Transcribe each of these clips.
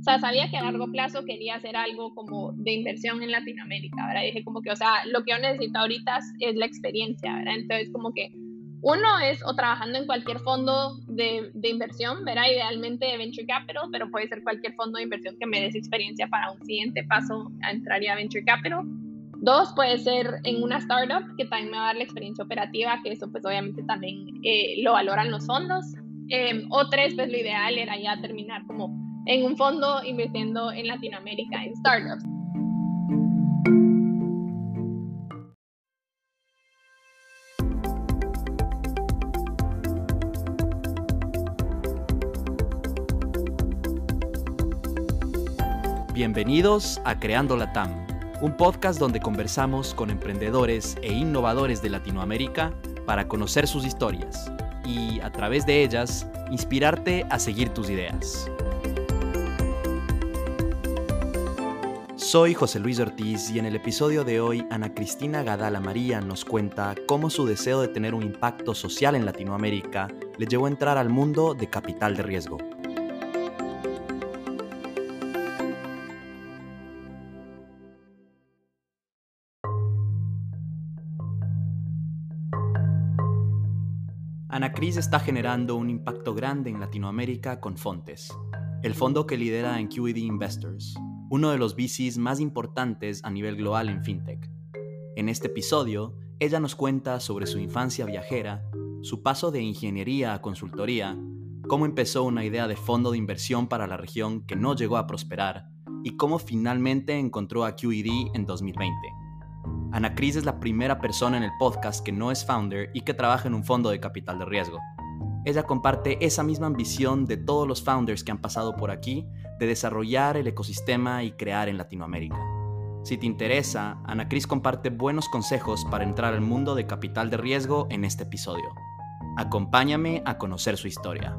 O sea, sabía que a largo plazo quería hacer algo como de inversión en Latinoamérica, ¿verdad? dije como que, o sea, lo que yo necesito ahorita es la experiencia, ¿verdad? Entonces como que uno es o trabajando en cualquier fondo de, de, inversión, ¿verdad? Idealmente de Venture Capital, pero puede ser cualquier fondo de inversión que me des experiencia para un siguiente paso a entrar a Venture Capital. Dos, puede ser en una startup que también me va a dar la experiencia operativa, que eso pues obviamente también eh, lo valoran los fondos. Eh, o tres, pues lo ideal era ya terminar como en un fondo invirtiendo en Latinoamérica, en startups. Bienvenidos a Creando la TAM, un podcast donde conversamos con emprendedores e innovadores de Latinoamérica para conocer sus historias y, a través de ellas, inspirarte a seguir tus ideas. Soy José Luis Ortiz y en el episodio de hoy Ana Cristina Gadala María nos cuenta cómo su deseo de tener un impacto social en Latinoamérica le llevó a entrar al mundo de capital de riesgo. Ana Cris está generando un impacto grande en Latinoamérica con Fontes, el fondo que lidera en QED Investors, uno de los VCs más importantes a nivel global en FinTech. En este episodio, ella nos cuenta sobre su infancia viajera, su paso de ingeniería a consultoría, cómo empezó una idea de fondo de inversión para la región que no llegó a prosperar y cómo finalmente encontró a QED en 2020. Ana Cris es la primera persona en el podcast que no es founder y que trabaja en un fondo de capital de riesgo. Ella comparte esa misma ambición de todos los founders que han pasado por aquí de desarrollar el ecosistema y crear en Latinoamérica. Si te interesa, Ana Cris comparte buenos consejos para entrar al mundo de capital de riesgo en este episodio. Acompáñame a conocer su historia.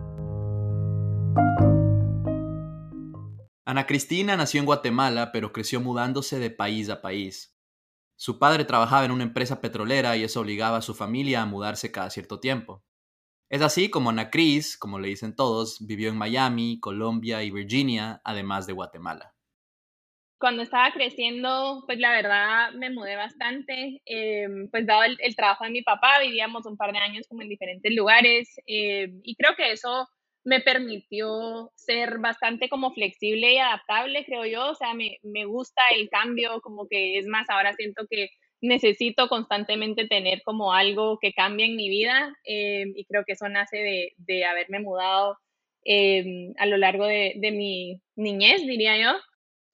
Ana Cristina nació en Guatemala, pero creció mudándose de país a país. Su padre trabajaba en una empresa petrolera y eso obligaba a su familia a mudarse cada cierto tiempo. Es así como Ana Cris, como le dicen todos, vivió en Miami, Colombia y Virginia, además de Guatemala. Cuando estaba creciendo, pues la verdad me mudé bastante, em, pues dado el, trabajo de mi papá, vivíamos un par de años como en diferentes lugares em, y creo que eso me permitió ser bastante como flexible y adaptable, creo yo, o sea, me, me gusta el cambio, como que es más, ahora siento que necesito constantemente tener como algo que cambie en mi vida eh, y creo que eso nace de, haberme mudado eh, a lo largo de, mi niñez, diría yo.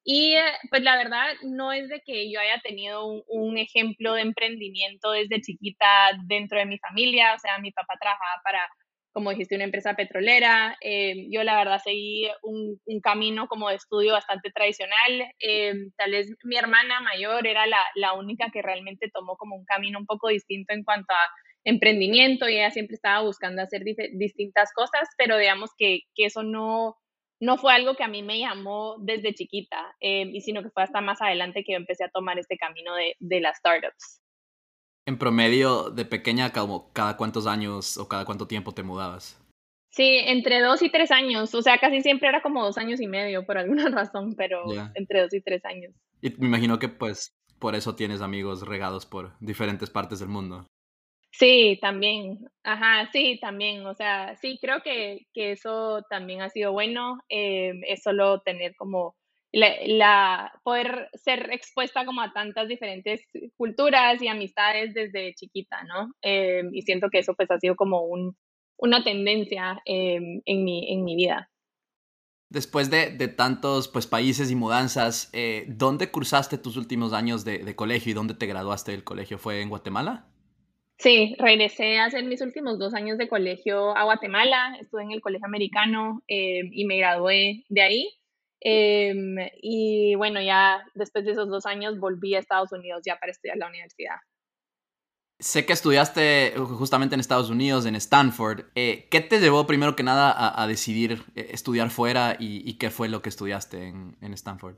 Y eh, pues la verdad no es de que yo haya tenido un, un, ejemplo de emprendimiento desde chiquita dentro de mi familia, o sea, mi papá trabajaba para como dijiste, una empresa petrolera. Eh, yo la verdad seguí un, camino como de estudio bastante tradicional. Eh, tal vez mi hermana mayor era la, única que realmente tomó como un camino un poco distinto en cuanto a emprendimiento y ella siempre estaba buscando hacer distintas cosas, pero digamos que, eso no, no fue algo que a mí me llamó desde chiquita, eh, sino que fue hasta más adelante que yo empecé a tomar este camino de, de las startups. En promedio, de pequeña, como cada cuántos años o cada cuánto tiempo te mudabas. Sí, entre dos y tres años. O sea, casi siempre era como dos años y medio por alguna razón, pero entre dos y tres años. Y me imagino que pues por eso tienes amigos regados por diferentes partes del mundo. Sí, también. Ajá, sí, también. O sea, sí, creo que, que eso también ha sido bueno. Eh, es solo tener como la, poder ser expuesta como a tantas diferentes culturas y amistades desde chiquita, ¿no? Eh, y siento que eso pues ha sido como un, una tendencia em, en, mi, en mi vida. Después de, de tantos pues, países y mudanzas, eh, ¿dónde cursaste tus últimos años de, de, colegio y dónde te graduaste del colegio? ¿Fue en Guatemala? Sí, regresé a hacer mis últimos dos años de colegio a Guatemala, estuve en el colegio americano em, y me gradué de ahí. Em, y bueno, ya después de esos dos años volví a Estados Unidos ya para estudiar la universidad. Sé que estudiaste justamente en Estados Unidos, en Stanford. Eh, ¿Qué te llevó primero que nada a, decidir eh, estudiar fuera y, qué fue lo que estudiaste en, en, Stanford?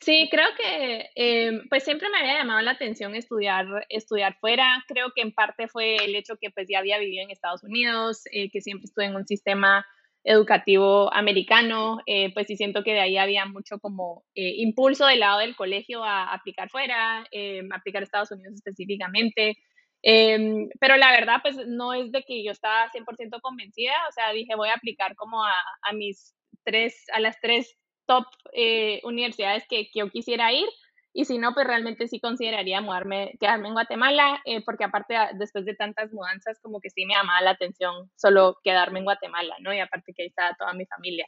Sí, creo que eh, pues siempre me había llamado la atención estudiar, estudiar fuera. Creo que en parte fue el hecho que pues ya había vivido en Estados Unidos, eh, que siempre estuve en un sistema educativo americano, eh, pues sí siento que de ahí había mucho como impulso del lado del colegio a aplicar fuera, aplicar a Estados Unidos específicamente. Em, pero la verdad, pues no es de que yo estaba 100% convencida, o sea, dije voy a aplicar como a, a mis tres, a las tres top eh, universidades que, yo quisiera ir. Y si no, pues realmente sí consideraría mudarme, quedarme en Guatemala, eh, porque aparte ah, después de tantas mudanzas, como que sí me llamaba la atención solo quedarme en Guatemala, ¿no? Y aparte que ahí estaba toda mi familia.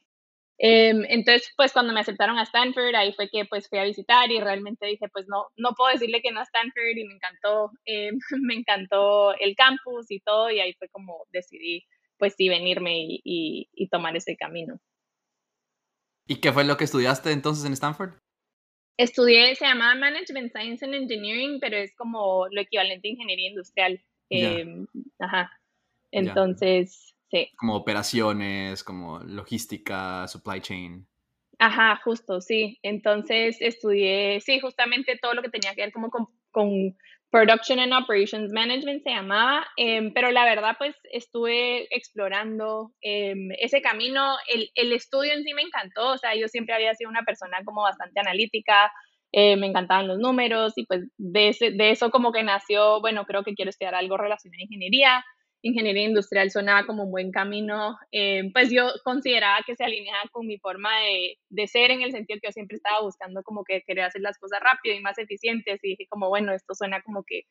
Em, entonces, pues cuando me aceptaron a Stanford, ahí fue que pues fui a visitar y realmente dije, pues no, no puedo decirle que no a Stanford y me encantó, em, me encantó el campus y todo y ahí fue como decidí pues sí venirme y, y tomar ese camino. ¿Y qué fue lo que estudiaste entonces en Stanford? Estudié, se llamaba Management Science and Engineering, pero es como lo equivalente a ingeniería industrial. Em, ajá. Entonces, sí. Como operaciones, como logística, supply chain. Ajá, justo, sí. Entonces estudié, sí, justamente todo lo que tenía que ver como con, con Production and Operations Management se llamaba, em, pero la verdad pues estuve explorando em, ese camino, el, el, estudio en sí me encantó, o sea, yo siempre había sido una persona como bastante analítica, eh, me encantaban los números y pues de, de eso como que nació, bueno, creo que quiero estudiar algo relacionado a ingeniería, ingeniería industrial sonaba como un buen camino, eh, pues yo consideraba que se alineaba con mi forma de, de, ser en el sentido que yo siempre estaba buscando como que quería hacer las cosas rápido y más eficientes y dije como, bueno, esto suena como que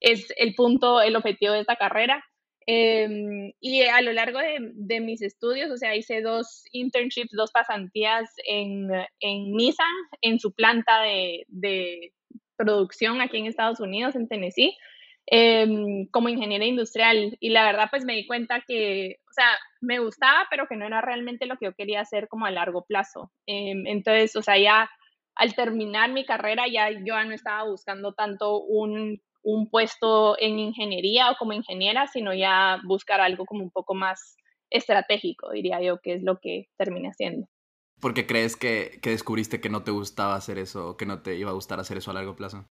es el punto, el objetivo de esta carrera. Em, y a lo largo de, de, mis estudios, o sea, hice dos internships, dos pasantías en, en Nissan, en su planta de, de producción aquí en Estados Unidos, en Tennessee. Em, como ingeniera industrial y la verdad pues me di cuenta que, o sea, me gustaba, pero que no era realmente lo que yo quería hacer como a largo plazo. Em, entonces, o sea, ya al terminar mi carrera ya yo ya no estaba buscando tanto un, un puesto en ingeniería o como ingeniera, sino ya buscar algo como un poco más estratégico, diría yo, que es lo que terminé haciendo. ¿Por qué crees que, descubriste que no te gustaba hacer eso que no te iba a gustar hacer eso a largo plazo?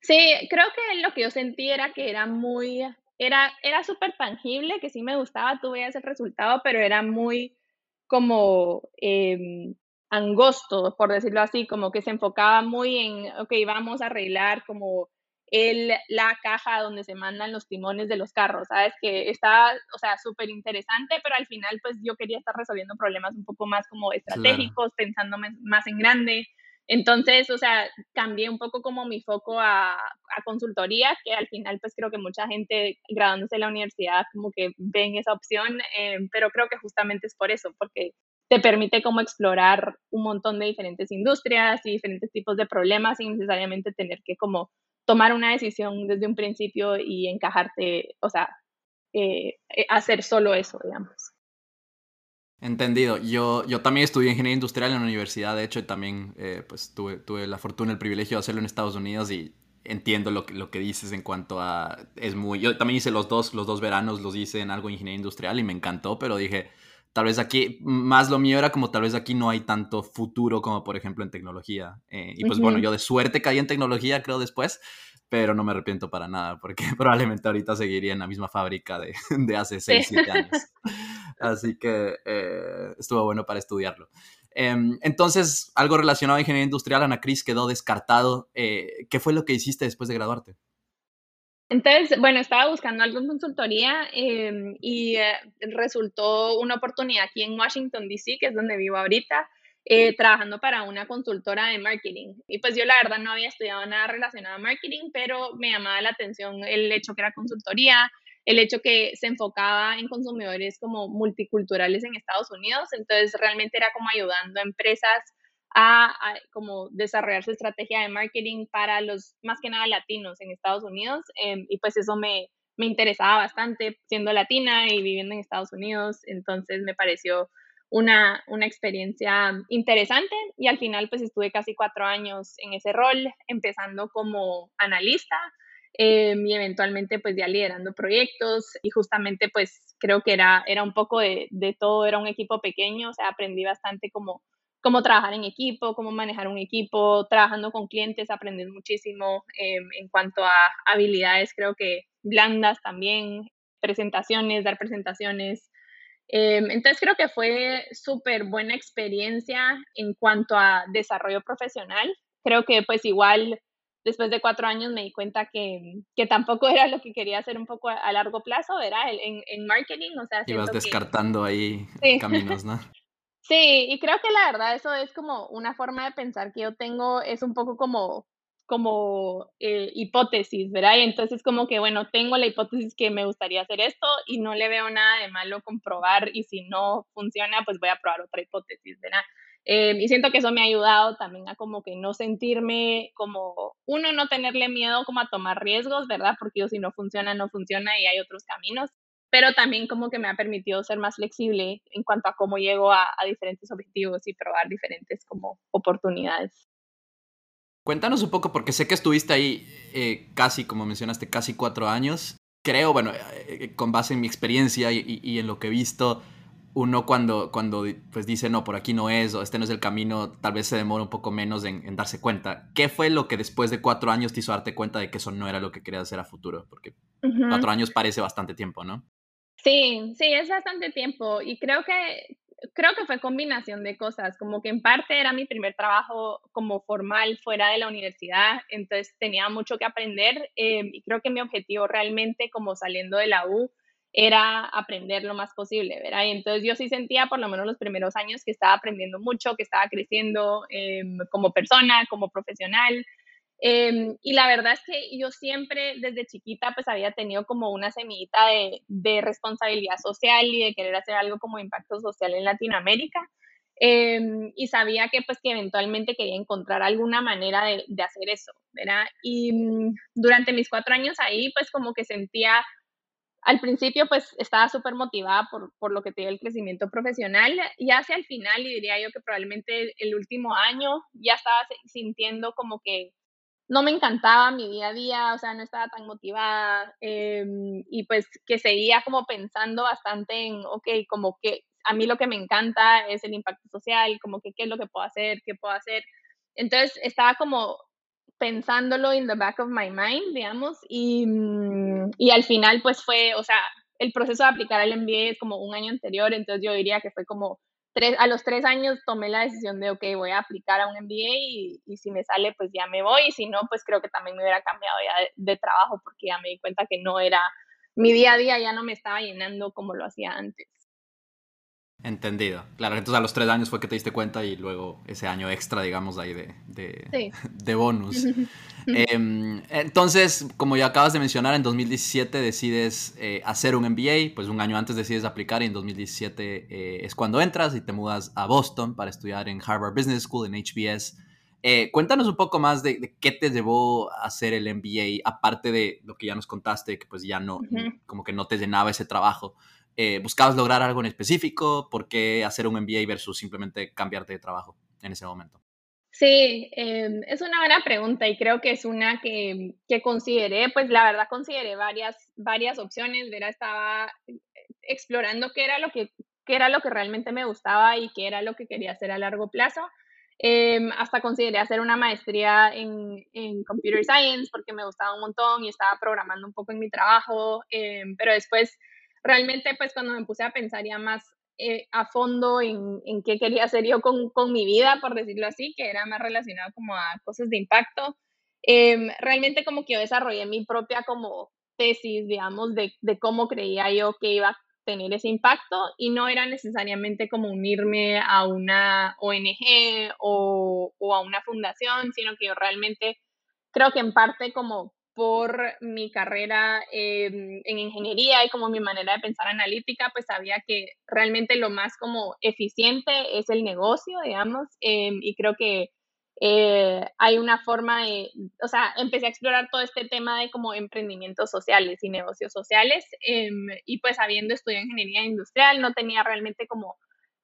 Sí, creo que lo que yo sentí era que era muy, era, era súper tangible, que sí me gustaba, tú veías el resultado, pero era muy como em, angosto, por decirlo así, como que se enfocaba muy en, ok, vamos a arreglar como el, la caja donde se mandan los timones de los carros, ¿sabes? Que estaba, o sea, súper interesante, pero al final pues yo quería estar resolviendo problemas un poco más como estratégicos, pensando más en grande. Entonces, o sea, cambié un poco como mi foco a, consultoría, que al final pues creo que mucha gente graduándose de la universidad como que ven esa opción, eh, pero creo que justamente es por eso, porque te permite como explorar un montón de diferentes industrias y diferentes tipos de problemas sin necesariamente tener que como tomar una decisión desde un principio y encajarte, o sea, eh, eh hacer solo eso, digamos. Entendido. Yo, yo también estudié ingeniería industrial en la universidad, de hecho, y también eh, pues, tuve, tuve la fortuna, el privilegio de hacerlo en Estados Unidos y entiendo lo que, lo que dices en cuanto a... Es muy... Yo también hice los dos, los dos veranos, los hice en algo de ingeniería industrial y me encantó, pero dije, tal vez aquí, más lo mío era como tal vez aquí no hay tanto futuro como por ejemplo en tecnología. Eh, y pues bueno, yo de suerte caí en tecnología, creo, después, pero no me arrepiento para nada, porque probablemente ahorita seguiría en la misma fábrica de, de hace 6, 7 años. Así que eh, estuvo bueno para estudiarlo. Em, entonces, algo relacionado a ingeniería industrial, Ana Cris, quedó descartado. Eh, ¿Qué fue lo que hiciste después de graduarte? Entonces, bueno, estaba buscando algo en consultoría em, y eh, resultó una oportunidad aquí en Washington, D.C., que es donde vivo ahorita, trabajando para una consultora de marketing. Y pues yo la verdad no había estudiado nada relacionado a marketing, pero me llamaba la atención el hecho que era consultoría, el hecho que se enfocaba en consumidores como multiculturales en Estados Unidos, entonces realmente era como ayudando a empresas a, como desarrollar su estrategia de marketing para los más que nada latinos en Estados Unidos. Em, y pues eso me, me interesaba bastante siendo latina y viviendo en Estados Unidos, entonces me pareció una, una, experiencia interesante y al final pues estuve casi cuatro años en ese rol, empezando como analista, Em, y eventualmente pues ya liderando proyectos y justamente pues creo que era, era un poco de, de, todo, era un equipo pequeño, o sea, aprendí bastante como cómo trabajar en equipo, cómo manejar un equipo, trabajando con clientes, aprender muchísimo em, en cuanto a habilidades, creo que blandas también, presentaciones, dar presentaciones. Em, entonces creo que fue súper buena experiencia en cuanto a desarrollo profesional. Creo que pues igual después de cuatro años me di cuenta que, que tampoco era lo que quería hacer un poco a, largo plazo, era en, en marketing, o sea... Ibas descartando ahí caminos, ¿no? sí, y creo que la verdad eso es como una forma de pensar que yo tengo, es un poco como como eh, hipótesis, ¿verdad? Y entonces como que, bueno, tengo la hipótesis que me gustaría hacer esto y no le veo nada de malo comprobar y si no funciona, pues voy a probar otra hipótesis, ¿verdad? Eh, y siento que eso me ha ayudado también a como que no sentirme como, uno, no tenerle miedo como a tomar riesgos, ¿verdad? Porque yo si no funciona, no funciona y hay otros caminos, pero también como que me ha permitido ser más flexible en cuanto a cómo llego a, diferentes objetivos y probar diferentes como oportunidades. Cuéntanos un poco, porque sé que estuviste ahí eh, casi, como mencionaste, casi cuatro años. Creo, bueno, eh, con base en mi experiencia y, y en lo que he visto, uno cuando, cuando pues dice, no, por aquí no es, o este no es el camino, tal vez se demora un poco menos en, darse cuenta. ¿Qué fue lo que después de cuatro años te hizo darte cuenta de que eso no era lo que querías hacer a futuro? Porque cuatro años parece bastante tiempo, ¿no? Sí, sí, es bastante tiempo y creo que, creo que fue combinación de cosas, como que en parte era mi primer trabajo como formal fuera de la universidad, entonces tenía mucho que aprender eh, y creo que mi objetivo realmente como saliendo de la U era aprender lo más posible, ¿verdad? Y entonces yo sí sentía por lo menos los primeros años que estaba aprendiendo mucho, que estaba creciendo em, como persona, como profesional. Em, y la verdad es que yo siempre desde chiquita pues había tenido como una semillita de, de responsabilidad social y de querer hacer algo como impacto social en Latinoamérica. Em, y sabía que pues que eventualmente quería encontrar alguna manera de, de hacer eso, ¿verdad? Y mm, durante mis cuatro años ahí pues como que sentía al principio pues estaba súper motivada por, por, lo que te dio el crecimiento profesional y hacia el final, y diría yo que probablemente el último año ya estaba sintiendo como que no me encantaba mi día a día, o sea, no estaba tan motivada em, y pues que seguía como pensando bastante en, ok, como que a mí lo que me encanta es el impacto social, como que qué es lo que puedo hacer, qué puedo hacer. Entonces estaba como pensándolo in the back of my mind, digamos, y, mm, y al final pues fue, o sea, el proceso de aplicar al MBA es como un año anterior, entonces yo diría que fue como tres, a los tres años tomé la decisión de, ok, voy a aplicar a un MBA y, y si me sale, pues ya me voy, y si no, pues creo que también me hubiera cambiado ya de, de trabajo porque ya me di cuenta que no era, mi día a día ya no me estaba llenando como lo hacía antes. Entendido. Claro, entonces a los tres años fue que te diste cuenta y luego ese año extra, digamos, ahí de, de, de bonus. Em, entonces, como ya acabas de mencionar, en 2017 decides eh, hacer un MBA, pues un año antes decides aplicar y en 2017 eh, es cuando entras y te mudas a Boston para estudiar en Harvard Business School, en HBS. Eh, cuéntanos un poco más de, qué te llevó a hacer el MBA, aparte de lo que ya nos contaste, que pues ya no, como que no te llenaba ese trabajo. Eh, ¿Buscabas lograr algo en específico? ¿Por qué hacer un MBA versus simplemente cambiarte de trabajo en ese momento? Sí, em, es una buena pregunta y creo que es una que, que, consideré, pues la verdad consideré varias, varias opciones, ¿verdad? Estaba explorando qué era, lo que, qué era lo que realmente me gustaba y qué era lo que quería hacer a largo plazo. Em, hasta consideré hacer una maestría en, en, Computer Science porque me gustaba un montón y estaba programando un poco en mi trabajo, em, pero después realmente pues cuando me puse a pensar ya más eh, a fondo en, en, qué quería hacer yo con, con, mi vida, por decirlo así, que era más relacionado como a cosas de impacto, em, realmente como que yo desarrollé mi propia como tesis, digamos, de, de cómo creía yo que iba a tener ese impacto y no era necesariamente como unirme a una ONG o, o a una fundación, sino que yo realmente creo que en parte como por mi carrera en ingeniería y como mi manera de pensar analítica, pues sabía que realmente lo más como eficiente es el negocio, digamos, em, y creo que eh, hay una forma de, o sea, empecé a explorar todo este tema de como emprendimientos sociales y negocios sociales, em, y pues habiendo estudiado ingeniería industrial, no tenía realmente como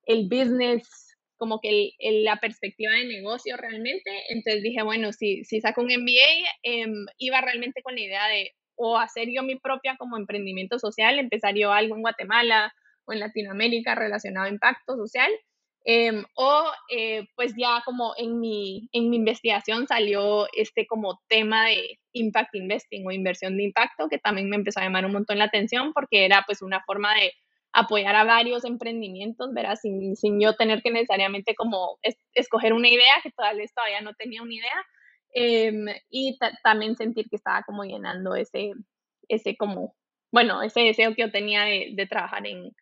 el business como que la perspectiva de negocio realmente. Entonces dije, bueno, si, si saco un MBA, em, iba realmente con la idea de o hacer yo mi propia como emprendimiento social, empezar yo algo en Guatemala o en Latinoamérica relacionado a impacto social, Em, o eh, pues ya como en mi, en mi investigación salió este como tema de impact investing o inversión de impacto, que también me empezó a llamar un montón la atención porque era pues una forma de apoyar a varios emprendimientos, ¿verdad? Sin, sin yo tener que necesariamente como escoger una idea, que todavía, todavía no tenía una idea, em, y también sentir que estaba como llenando ese, ese como, bueno, ese deseo que yo tenía de, trabajar en,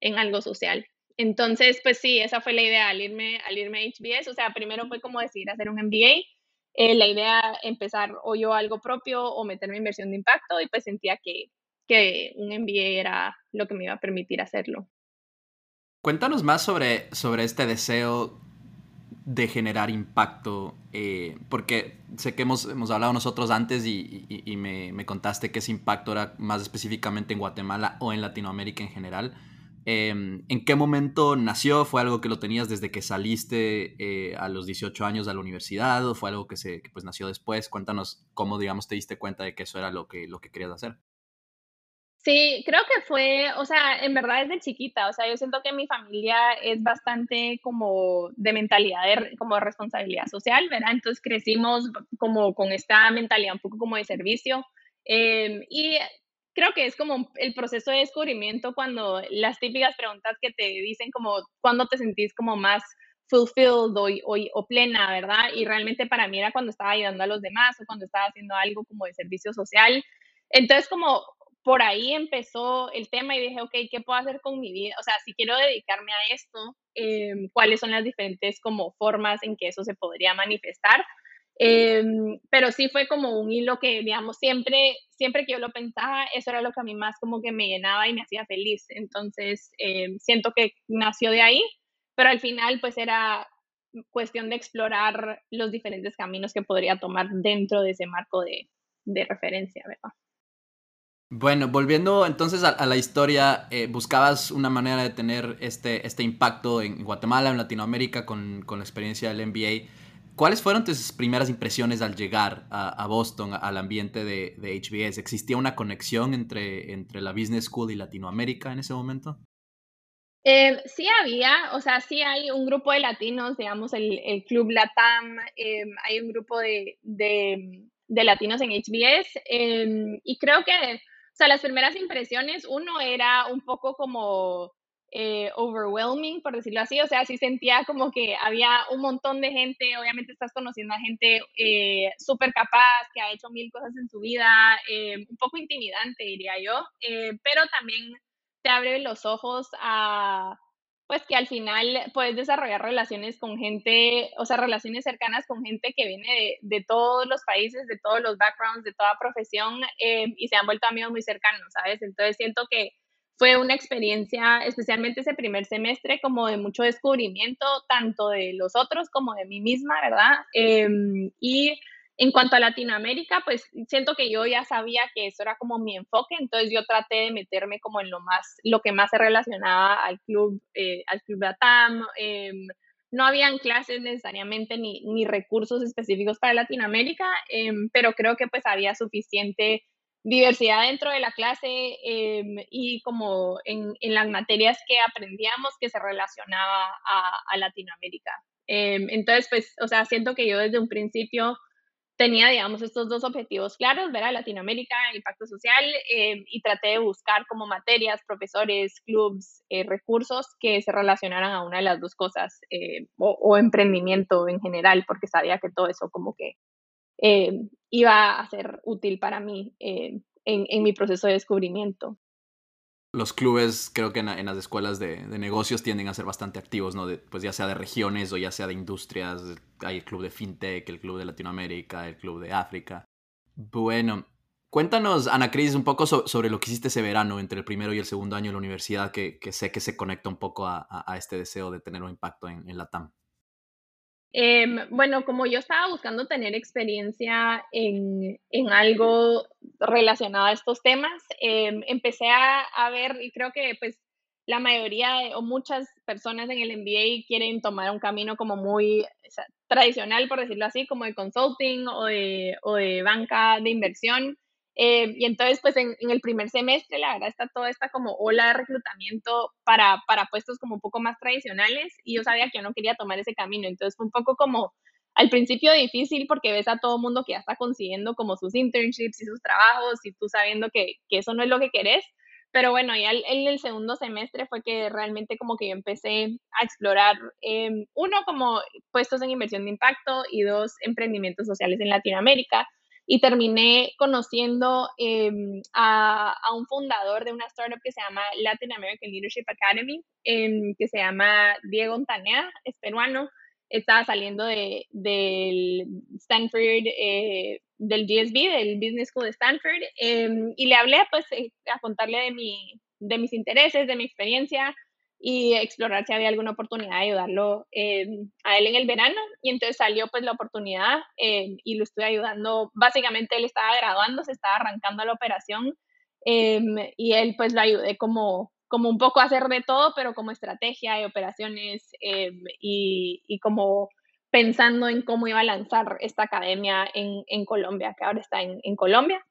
en algo social. Entonces, pues sí, esa fue la idea al irme, al irme a HBS. O sea, primero fue como decidir hacer un MBA. Eh, la idea empezar o yo algo propio o meterme inversión de impacto y pues sentía que, que un MBA era lo que me iba a permitir hacerlo. Cuéntanos más sobre, sobre este deseo de generar impacto, eh, porque sé que hemos, hemos, hablado nosotros antes y, me, me, contaste que ese impacto era más específicamente en Guatemala o en Latinoamérica en general. Em, ¿En qué momento nació? ¿Fue algo que lo tenías desde que saliste eh, a los 18 años a la universidad o fue algo que, se, pues nació después? Cuéntanos cómo, digamos, te diste cuenta de que eso era lo que, lo que querías hacer. Sí, creo que fue, o sea, en verdad desde chiquita, o sea, yo siento que mi familia es bastante como de mentalidad, de, como de responsabilidad social, ¿verdad? Entonces crecimos como con esta mentalidad un poco como de servicio. Em, y creo que es como el proceso de descubrimiento cuando las típicas preguntas que te dicen como cuándo te sentís como más fulfilled o, o, plena, ¿verdad? Y realmente para mí era cuando estaba ayudando a los demás o cuando estaba haciendo algo como de servicio social. Entonces como por ahí empezó el tema y dije, ok, ¿qué puedo hacer con mi vida? O sea, si quiero dedicarme a esto, em, ¿cuáles son las diferentes como formas en que eso se podría manifestar? Em, pero sí fue como un hilo que, digamos, siempre, siempre que yo lo pensaba, eso era lo que a mí más como que me llenaba y me hacía feliz. Entonces, em, siento que nació de ahí, pero al final pues era cuestión de explorar los diferentes caminos que podría tomar dentro de ese marco de, de referencia, ¿verdad? Bueno, volviendo entonces a, la historia, eh, buscabas una manera de tener este, este impacto en Guatemala, en Latinoamérica, con, con la experiencia del MBA. ¿Cuáles fueron tus primeras impresiones al llegar a, Boston, al ambiente de, HBS? ¿Existía una conexión entre, entre la Business School y Latinoamérica en ese momento? Eh, sí había, o sea, sí hay un grupo de latinos, digamos, el, el Club Latam, em, hay un grupo de, de, latinos en HBS, em, y creo que, o sea, las primeras impresiones, uno era un poco como eh, overwhelming, por decirlo así. O sea, sí sentía como que había un montón de gente. Obviamente estás conociendo a gente eh, súper capaz, que ha hecho mil cosas en su vida, eh, un poco intimidante, diría yo, pero también te abre los ojos a, pues que al final puedes desarrollar relaciones con gente, o sea, relaciones cercanas con gente que viene de, de todos los países, de todos los backgrounds, de toda profesión, y se han vuelto amigos muy cercanos, ¿sabes? Entonces siento que fue una experiencia, especialmente ese primer semestre, como de mucho descubrimiento, tanto de los otros como de mí misma, ¿verdad? Em, y en cuanto a Latinoamérica, pues siento que yo ya sabía que eso era como mi enfoque, entonces yo traté de meterme como en lo más, lo que más se relacionaba al club, eh, al club de ATAM. Em, no habían clases necesariamente ni, ni, recursos específicos para Latinoamérica, em, pero creo que pues había suficiente diversidad dentro de la clase em, y como en, en, las materias que aprendíamos que se relacionaba a, Latinoamérica. Entonces, pues, o sea, siento que yo desde un principio tenía, digamos, estos dos objetivos claros, ver a Latinoamérica, el impacto social, em, y traté de buscar como materias, profesores, clubs, eh, recursos que se relacionaran a una de las dos cosas, o, o, emprendimiento en general, porque sabía que todo eso como que eh, iba a ser útil para mí eh, en, mi proceso de descubrimiento. Los clubes, creo que en, las escuelas de, negocios tienden a ser bastante activos, ¿no? pues ya sea de regiones o ya sea de industrias. Hay el club de FinTech, el club de Latinoamérica, el club de África. Bueno, cuéntanos, Ana Cris, un poco sobre lo que hiciste ese verano entre el primero y el segundo año de la universidad, que, sé que se conecta un poco a, este deseo de tener un impacto en, en la TAM. Em, bueno, como yo estaba buscando tener experiencia en, en algo relacionado a estos temas, em, empecé a, a, ver, y creo que pues la mayoría o muchas personas en el MBA quieren tomar un camino como muy tradicional, por decirlo así, como de consulting o de, o de banca de inversión. Eh, y entonces, pues en, el primer semestre, la verdad, está toda esta como ola de reclutamiento para, para puestos como un poco más tradicionales y yo sabía que yo no quería tomar ese camino. Entonces fue un poco como al principio difícil porque ves a todo mundo que ya está consiguiendo como sus internships y sus trabajos y tú sabiendo que, que eso no es lo que querés. Pero bueno, ya en el segundo semestre fue que realmente como que yo empecé a explorar, em, uno, como puestos en inversión de impacto y dos, emprendimientos sociales en Latinoamérica y terminé conociendo em, a, un fundador de una startup que se llama Latin American Leadership Academy, em, que se llama Diego Ontanea, es peruano, estaba saliendo de, del Stanford, eh, del GSB, del Business School de Stanford, em, y le hablé pues eh, a contarle de, mi, de mis intereses, de mi experiencia, y explorar si había alguna oportunidad de ayudarlo em, a él en el verano. Y entonces salió pues la oportunidad em, y lo estuve ayudando. Básicamente él estaba graduando, se estaba arrancando la operación em, y él pues lo ayudé como, como un poco a hacer de todo, pero como estrategia de operaciones y, y, como pensando en cómo iba a lanzar esta academia en, en Colombia, que ahora está en, en Colombia.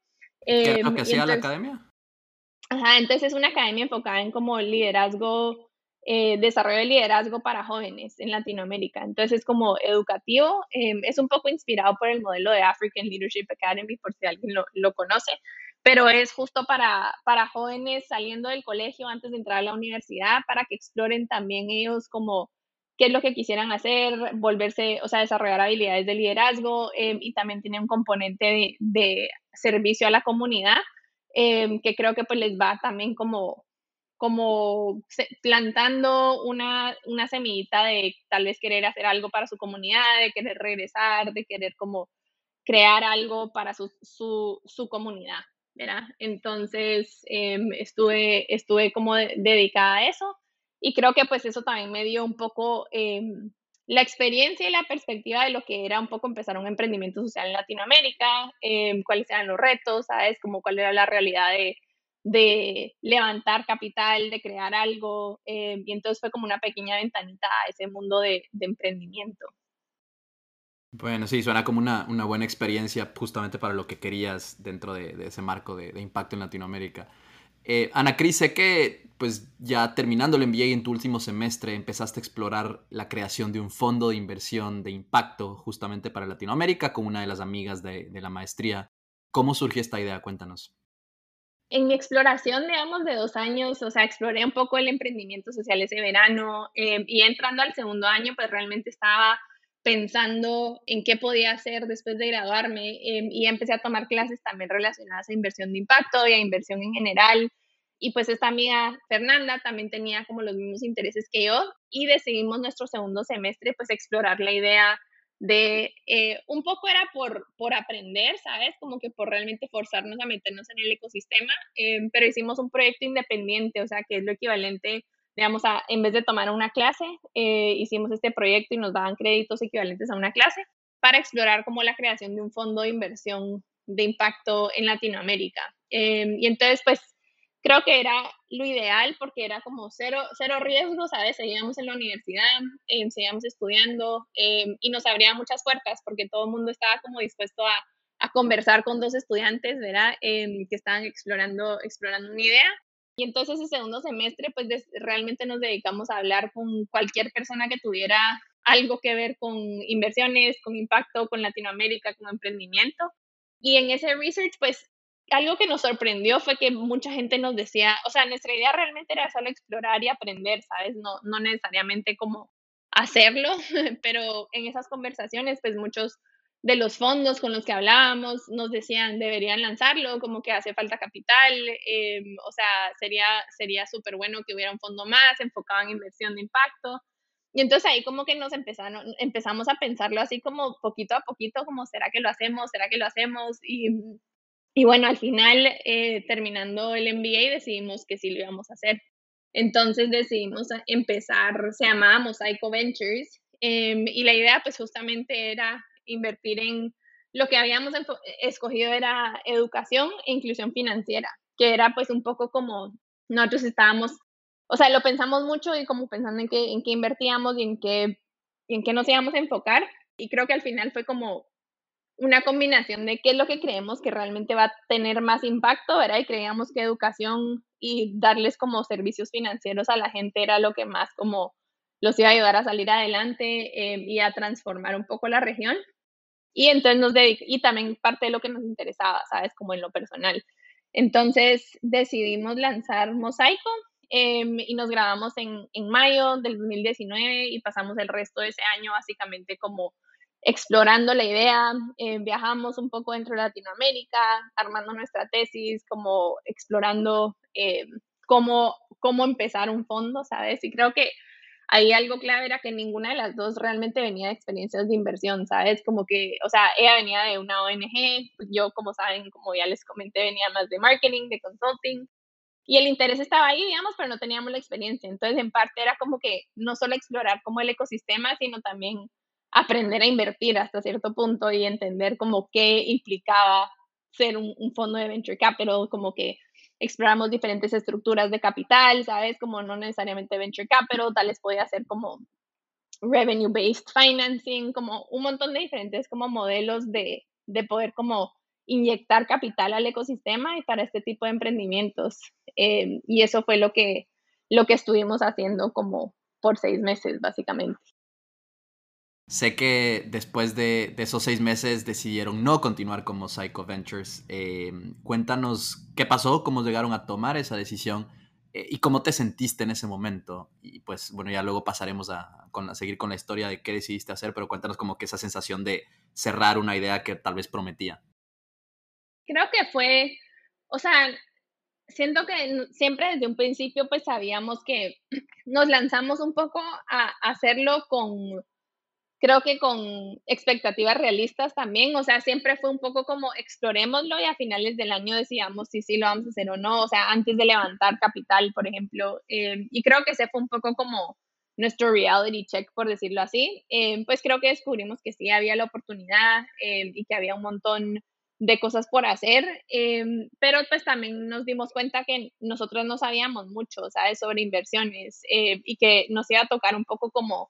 ¿Qué es lo que hacía la academia? Ajá, entonces es una academia enfocada en como liderazgo eh, desarrollo de liderazgo para jóvenes en Latinoamérica. Entonces es como educativo, em, es un poco inspirado por el modelo de African Leadership Academy, por si alguien lo, conoce, pero es justo para, para jóvenes saliendo del colegio antes de entrar a la universidad, para que exploren también ellos como qué es lo que quisieran hacer, volverse, o sea, desarrollar habilidades de liderazgo em, y también tiene un componente de, servicio a la comunidad, que creo que pues les va también como como plantando una, una semillita de tal vez querer hacer algo para su comunidad, de querer regresar, de querer como crear algo para su, su, comunidad, ¿verdad? Entonces em, estuve, estuve como dedicada a eso y creo que pues eso también me dio un poco em, la experiencia y la perspectiva de lo que era un poco empezar un emprendimiento social en Latinoamérica, em, cuáles eran los retos, ¿sabes? Como cuál era la realidad de de levantar capital, de crear algo, eh, y entonces fue como una pequeña ventanita a ese mundo de, emprendimiento. Bueno, sí, suena como una, buena experiencia justamente para lo que querías dentro de, ese marco de, impacto en Latinoamérica. Eh, Ana Cris, sé que pues ya terminando el MBA en tu último semestre empezaste a explorar la creación de un fondo de inversión de impacto justamente para Latinoamérica con una de las amigas de, de la maestría. ¿Cómo surgió esta idea? Cuéntanos en mi exploración, digamos, de dos años, o sea, exploré un poco el emprendimiento social ese verano eh, y entrando al segundo año, pues realmente estaba pensando en qué podía hacer después de graduarme eh, y empecé a tomar clases también relacionadas a inversión de impacto y a inversión en general. Y pues esta amiga Fernanda también tenía como los mismos intereses que yo y decidimos nuestro segundo semestre pues explorar la idea de eh, un poco era por, por aprender, ¿sabes? Como que por realmente forzarnos a meternos en el ecosistema, eh, pero hicimos un proyecto independiente, o sea, que es lo equivalente, digamos, a, en vez de tomar una clase, eh, hicimos este proyecto y nos daban créditos equivalentes a una clase para explorar como la creación de un fondo de inversión de impacto en Latinoamérica. y entonces, pues, creo que era lo ideal porque era como cero, cero riesgo, ¿sabes? Seguíamos en la universidad, eh, seguíamos estudiando eh, y nos abría muchas puertas porque todo el mundo estaba como dispuesto a, a conversar con dos estudiantes, ¿verdad? Eh, que estaban explorando, explorando una idea. Y entonces ese segundo semestre, pues realmente nos dedicamos a hablar con cualquier persona que tuviera algo que ver con inversiones, con impacto, con Latinoamérica, con emprendimiento. Y en ese research, pues algo que nos sorprendió fue que mucha gente nos decía, o sea, nuestra idea realmente era solo explorar y aprender, ¿sabes? No, no necesariamente como hacerlo, pero en esas conversaciones, pues muchos de los fondos con los que hablábamos nos decían deberían lanzarlo, como que hace falta capital, eh, o sea, sería sería súper bueno que hubiera un fondo más enfocado en inversión de impacto. Y entonces ahí como que nos empezaron, empezamos a pensarlo así como poquito a poquito, como será que lo hacemos, será que lo hacemos. Y y bueno, al final, eh, terminando el MBA, decidimos que sí lo íbamos a hacer. Entonces decidimos empezar, se llamaba Mosaico Ventures, em, y la idea pues justamente era invertir en lo que habíamos escogido era educación e inclusión financiera, que era pues un poco como nosotros estábamos, o sea, lo pensamos mucho y como pensando en qué, en qué invertíamos y en qué, en qué nos íbamos a enfocar, y creo que al final fue como una combinación de qué es lo que creemos que realmente va a tener más impacto, ¿verdad? Y creíamos que educación y darles como servicios financieros a la gente era lo que más como los iba a ayudar a salir adelante eh, y a transformar un poco la región. Y entonces nos y también parte de lo que nos interesaba, ¿sabes? Como en lo personal. Entonces decidimos lanzar Mosaico em, y nos grabamos en, en mayo del 2019 y pasamos el resto de ese año básicamente como explorando la idea, eh, viajamos un poco dentro de Latinoamérica, armando nuestra tesis, como explorando eh, cómo, cómo empezar un fondo, ¿sabes? Y creo que ahí algo clave era que ninguna de las dos realmente venía de experiencias de inversión, ¿sabes? Como que, o sea, ella venía de una ONG, yo, como saben, como ya les comenté, venía más de marketing, de consulting, y el interés estaba ahí, digamos, pero no teníamos la experiencia. Entonces, en parte era como que no solo explorar como el ecosistema, sino también aprender a invertir hasta cierto punto y entender como qué implicaba ser un, fondo de venture capital, como que exploramos diferentes estructuras de capital, ¿sabes? Como no necesariamente venture capital, tal vez podía ser como revenue-based financing, como un montón de diferentes como modelos de, de poder como inyectar capital al ecosistema y para este tipo de emprendimientos. Eh, y eso fue lo que, lo que estuvimos haciendo como por seis meses, básicamente. Sé que después de, esos seis meses decidieron no continuar como Psycho Ventures. Eh, cuéntanos qué pasó, cómo llegaron a tomar esa decisión eh, y cómo te sentiste en ese momento. Y pues bueno, ya luego pasaremos a, seguir con la historia de qué decidiste hacer, pero cuéntanos como que esa sensación de cerrar una idea que tal vez prometía. Creo que fue, o sea, siento que siempre desde un principio pues sabíamos que nos lanzamos un poco a hacerlo con creo que con expectativas realistas también, o sea, siempre fue un poco como explorémoslo y a finales del año decidamos si sí lo vamos a hacer o no, o sea, antes de levantar capital, por ejemplo, eh, y creo que ese fue un poco como nuestro reality check, por decirlo así, eh, pues creo que descubrimos que sí había la oportunidad eh, y que había un montón de cosas por hacer, pero pues también nos dimos cuenta que nosotros no sabíamos mucho, ¿sabes?, sobre inversiones y que nos iba a tocar un poco como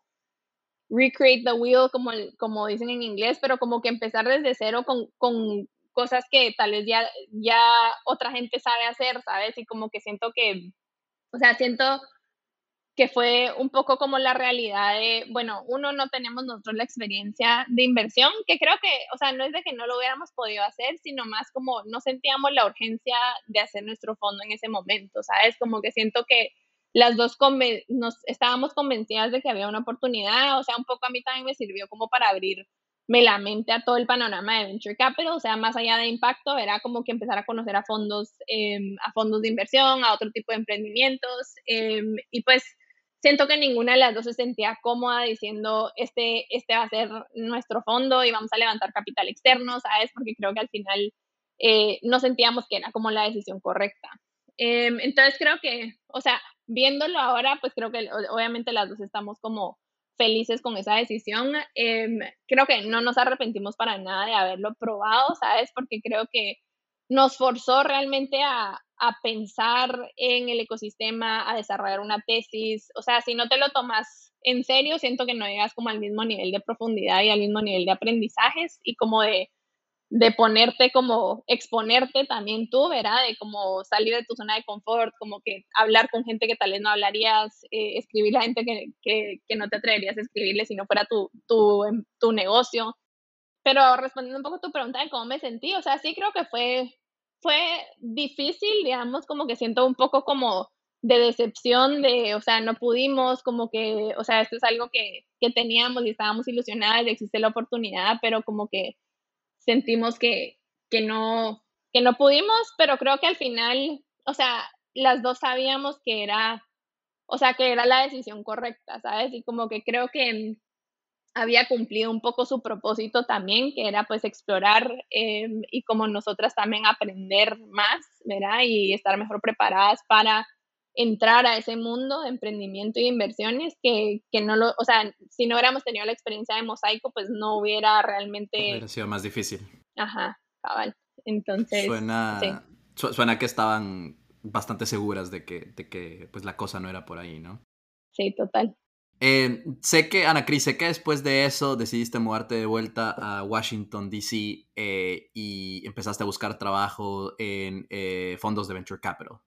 recreate the wheel, como, como dicen en inglés, pero como que empezar desde cero con, con cosas que tal vez ya, ya otra gente sabe hacer, ¿sabes? Y como que siento que, o sea, siento que fue un poco como la realidad de, bueno, uno, no tenemos nosotros la experiencia de inversión, que creo que, o sea, no es de que no lo hubiéramos podido hacer, sino más como no sentíamos la urgencia de hacer nuestro fondo en ese momento, ¿sabes? Como que siento que las dos nos estábamos convencidas de que había una oportunidad, o sea, un poco a mí también me sirvió como para abrirme la mente a todo el panorama de Venture Capital, o sea, más allá de impacto, era como que empezar a conocer a fondos, em, a fondos de inversión, a otro tipo de emprendimientos, em, y pues siento que ninguna de las dos se sentía cómoda diciendo, este, este va a ser nuestro fondo y vamos a levantar capital externo, ¿sabes? Porque creo que al final eh, no sentíamos que era como la decisión correcta. Em, entonces creo que, o sea, viéndolo ahora, pues creo que obviamente las dos estamos como felices con esa decisión. Em, creo que no nos arrepentimos para nada de haberlo probado, ¿sabes? Porque creo que nos forzó realmente a, a, pensar en el ecosistema, a desarrollar una tesis. O sea, si no te lo tomas en serio, siento que no llegas como al mismo nivel de profundidad y al mismo nivel de aprendizajes y como de de ponerte como, exponerte también tú, ¿verdad? De como salir de tu zona de confort, como que hablar con gente que tal vez no hablarías, eh, escribir a gente que, que, que, no te atreverías a escribirle si no fuera tu, tu, em, tu negocio. Pero respondiendo un poco a tu pregunta de cómo me sentí, o sea, sí creo que fue, fue difícil, digamos, como que siento un poco como de decepción, de, o sea, no pudimos, como que, o sea, esto es algo que, que teníamos y estábamos ilusionadas existe la oportunidad, pero como que sentimos que, que, no, que no pudimos, pero creo que al final, o sea, las dos sabíamos que era, o sea, que era la decisión correcta, ¿sabes? Y como que creo que había cumplido un poco su propósito también, que era pues explorar em, y como nosotras también aprender más, ¿verdad? Y estar mejor preparadas para entrar a ese mundo de emprendimiento y inversiones que, que, no lo, o sea, si no hubiéramos tenido la experiencia de Mosaico, pues no hubiera realmente... Hubiera sido más difícil. Ajá, cabal. Entonces... Suena, suena que estaban bastante seguras de que, de que pues la cosa no era por ahí, ¿no? Sí, total. Eh, sé que, Ana Cris, sé que después de eso decidiste mudarte de vuelta a Washington, D.C. Eh, y empezaste a buscar trabajo en eh, fondos de Venture Capital.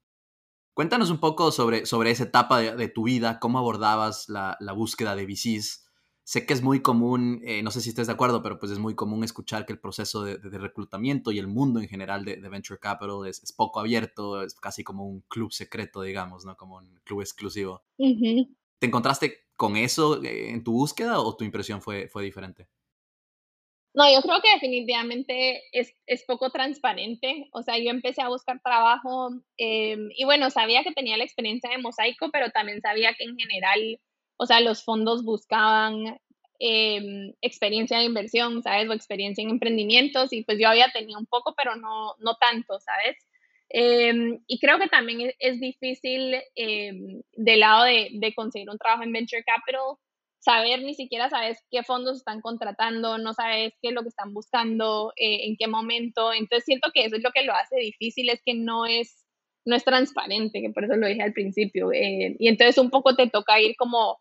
Cuéntanos un poco sobre, sobre esa etapa de, tu vida, cómo abordabas la, la, búsqueda de VCs. Sé que es muy común, no sé si estés de acuerdo, pero pues es muy común escuchar que el proceso de, de reclutamiento y el mundo en general de, Venture Capital es, es, poco abierto, es casi como un club secreto, digamos, ¿no? Como un club exclusivo. ¿Te encontraste con eso eh, en tu búsqueda o tu impresión fue, fue diferente? No, yo creo que definitivamente es, es poco transparente. O sea, yo empecé a buscar trabajo em, y bueno, sabía que tenía la experiencia de mosaico, pero también sabía que en general, o sea, los fondos buscaban em, experiencia de inversión, ¿sabes? O experiencia en emprendimientos y pues yo había tenido un poco, pero no, no tanto, ¿sabes? Em, y creo que también es, difícil em, del lado de, de, conseguir un trabajo en Venture Capital, saber ni siquiera sabes qué fondos están contratando, no sabes qué es lo que están buscando, eh, en qué momento. Entonces siento que eso es lo que lo hace difícil, es que no es, no es transparente, que por eso lo dije al principio. Eh, y entonces un poco te toca ir como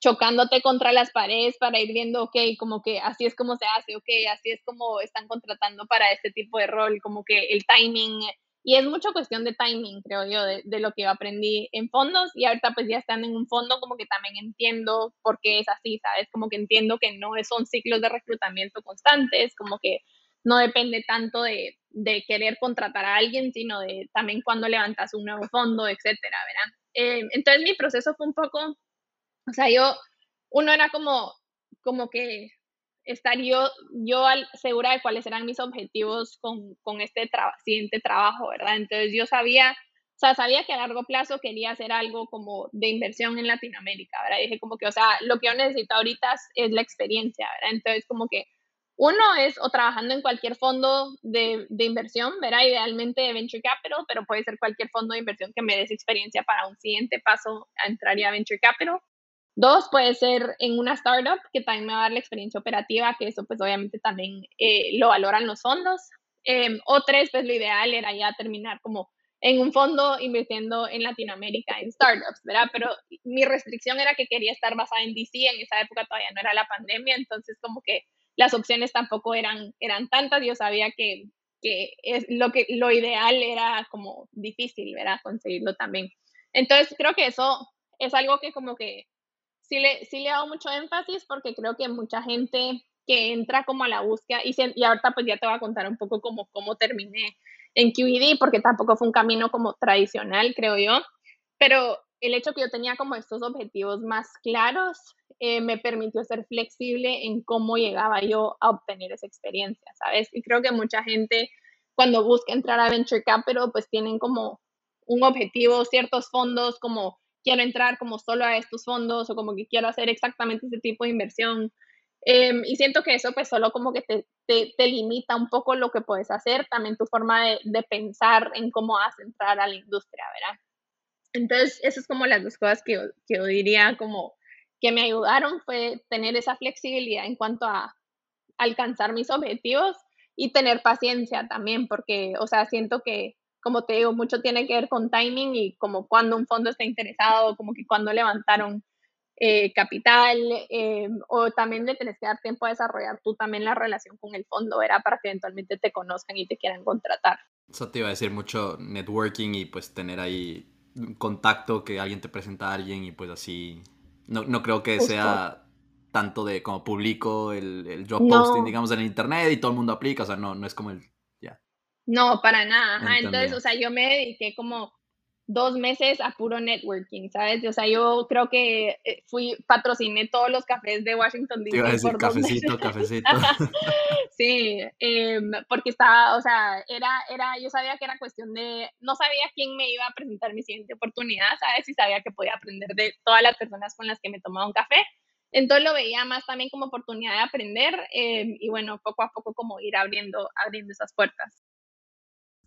chocándote contra las paredes para ir viendo, ok, como que así es como se hace, ok, así es como están contratando para este tipo de rol, como que el timing y es mucho cuestión de timing, creo yo, de, de, lo que aprendí en fondos. Y ahorita pues ya estando en un fondo, como que también entiendo por qué es así, ¿sabes? Como que entiendo que no son ciclos de reclutamiento constantes, como que no depende tanto de, de querer contratar a alguien, sino de también cuando levantas un nuevo fondo, etcétera, ¿verdad? Eh, entonces mi proceso fue un poco, o sea, yo, uno era como, como que estar yo, yo segura de cuáles eran mis objetivos con, con este siguiente trabajo, ¿verdad? Entonces yo sabía, o sea, sabía que a largo plazo quería hacer algo como de inversión en Latinoamérica, ¿verdad? dije como que, o sea, lo que yo necesito ahorita es la experiencia, ¿verdad? Entonces como que uno es o trabajando en cualquier fondo de, de, inversión, ¿verdad? Idealmente de Venture Capital, pero puede ser cualquier fondo de inversión que me des experiencia para un siguiente paso a entrar a Venture Capital. Dos, puede ser en una startup que también me va a dar la experiencia operativa, que eso pues obviamente también eh, lo valoran los fondos. Em, o tres, pues lo ideal era ya terminar como en un fondo invirtiendo en Latinoamérica, en startups, ¿verdad? Pero mi restricción era que quería estar basada en DC, en esa época todavía no era la pandemia, entonces como que las opciones tampoco eran, eran tantas, yo sabía que, que es lo, que lo ideal era como difícil, ¿verdad? Conseguirlo también. Entonces creo que eso es algo que como que sí le, sí le he dado mucho énfasis porque creo que mucha gente que entra como a la búsqueda, y, y ahorita pues ya te voy a contar un poco cómo, cómo terminé en QED, porque tampoco fue un camino como tradicional, creo yo, pero el hecho que yo tenía como estos objetivos más claros eh, me permitió ser flexible en cómo llegaba yo a obtener esa experiencia, ¿sabes? Y creo que mucha gente cuando busca entrar a Venture Capital, pues tienen como un objetivo, ciertos fondos como quiero entrar como solo a estos fondos o como que quiero hacer exactamente ese tipo de inversión. Em, y siento que eso pues solo como que te, te, limita un poco lo que puedes hacer, también tu forma de, de, pensar en cómo vas a entrar a la industria, ¿verdad? Entonces, esas es como las dos cosas que que yo diría como que me ayudaron fue tener esa flexibilidad en cuanto a alcanzar mis objetivos y tener paciencia también, porque, o sea, siento que como te digo, mucho tiene que ver con timing y como cuando un fondo está interesado, como que cuando levantaron eh, capital, eh, o también le tienes que dar tiempo a desarrollar tú también la relación con el fondo, era para que eventualmente te conozcan y te quieran contratar. Eso te iba a decir mucho networking y pues tener ahí contacto, que alguien te presenta a alguien y pues así, no, no creo que sea tanto de como publico el, el job posting, digamos, en internet y todo el mundo aplica, o sea, no, no es como el no, para nada. Entonces, o sea, yo me dediqué como dos meses a puro networking, ¿sabes? O sea, yo creo que eh, fui, patrociné todos los cafés de Washington DC. Te iba a decir cafecito, cafecito. sí, em, porque estaba, o sea, era, era, yo sabía que era cuestión de, no sabía quién me iba a presentar mi siguiente oportunidad, ¿sabes? Y sabía que podía aprender de todas las personas con las que me tomaba un café. Entonces lo veía más también como oportunidad de aprender em, y bueno, poco a poco como ir abriendo, abriendo esas puertas.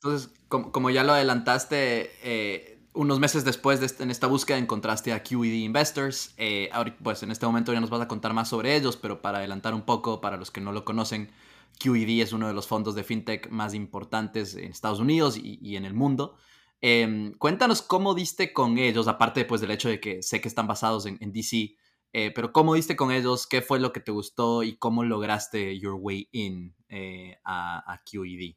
Entonces, como, ya lo adelantaste, eh, unos meses después de en esta búsqueda encontraste a QED Investors. Eh, pues en este momento ya nos vas a contar más sobre ellos, pero para adelantar un poco, para los que no lo conocen, QED es uno de los fondos de fintech más importantes en Estados Unidos y, en el mundo. Em, cuéntanos cómo diste con ellos, aparte pues, del hecho de que sé que están basados en, DC. Eh, pero ¿cómo diste con ellos? ¿Qué fue lo que te gustó y cómo lograste your way in eh, a, QED?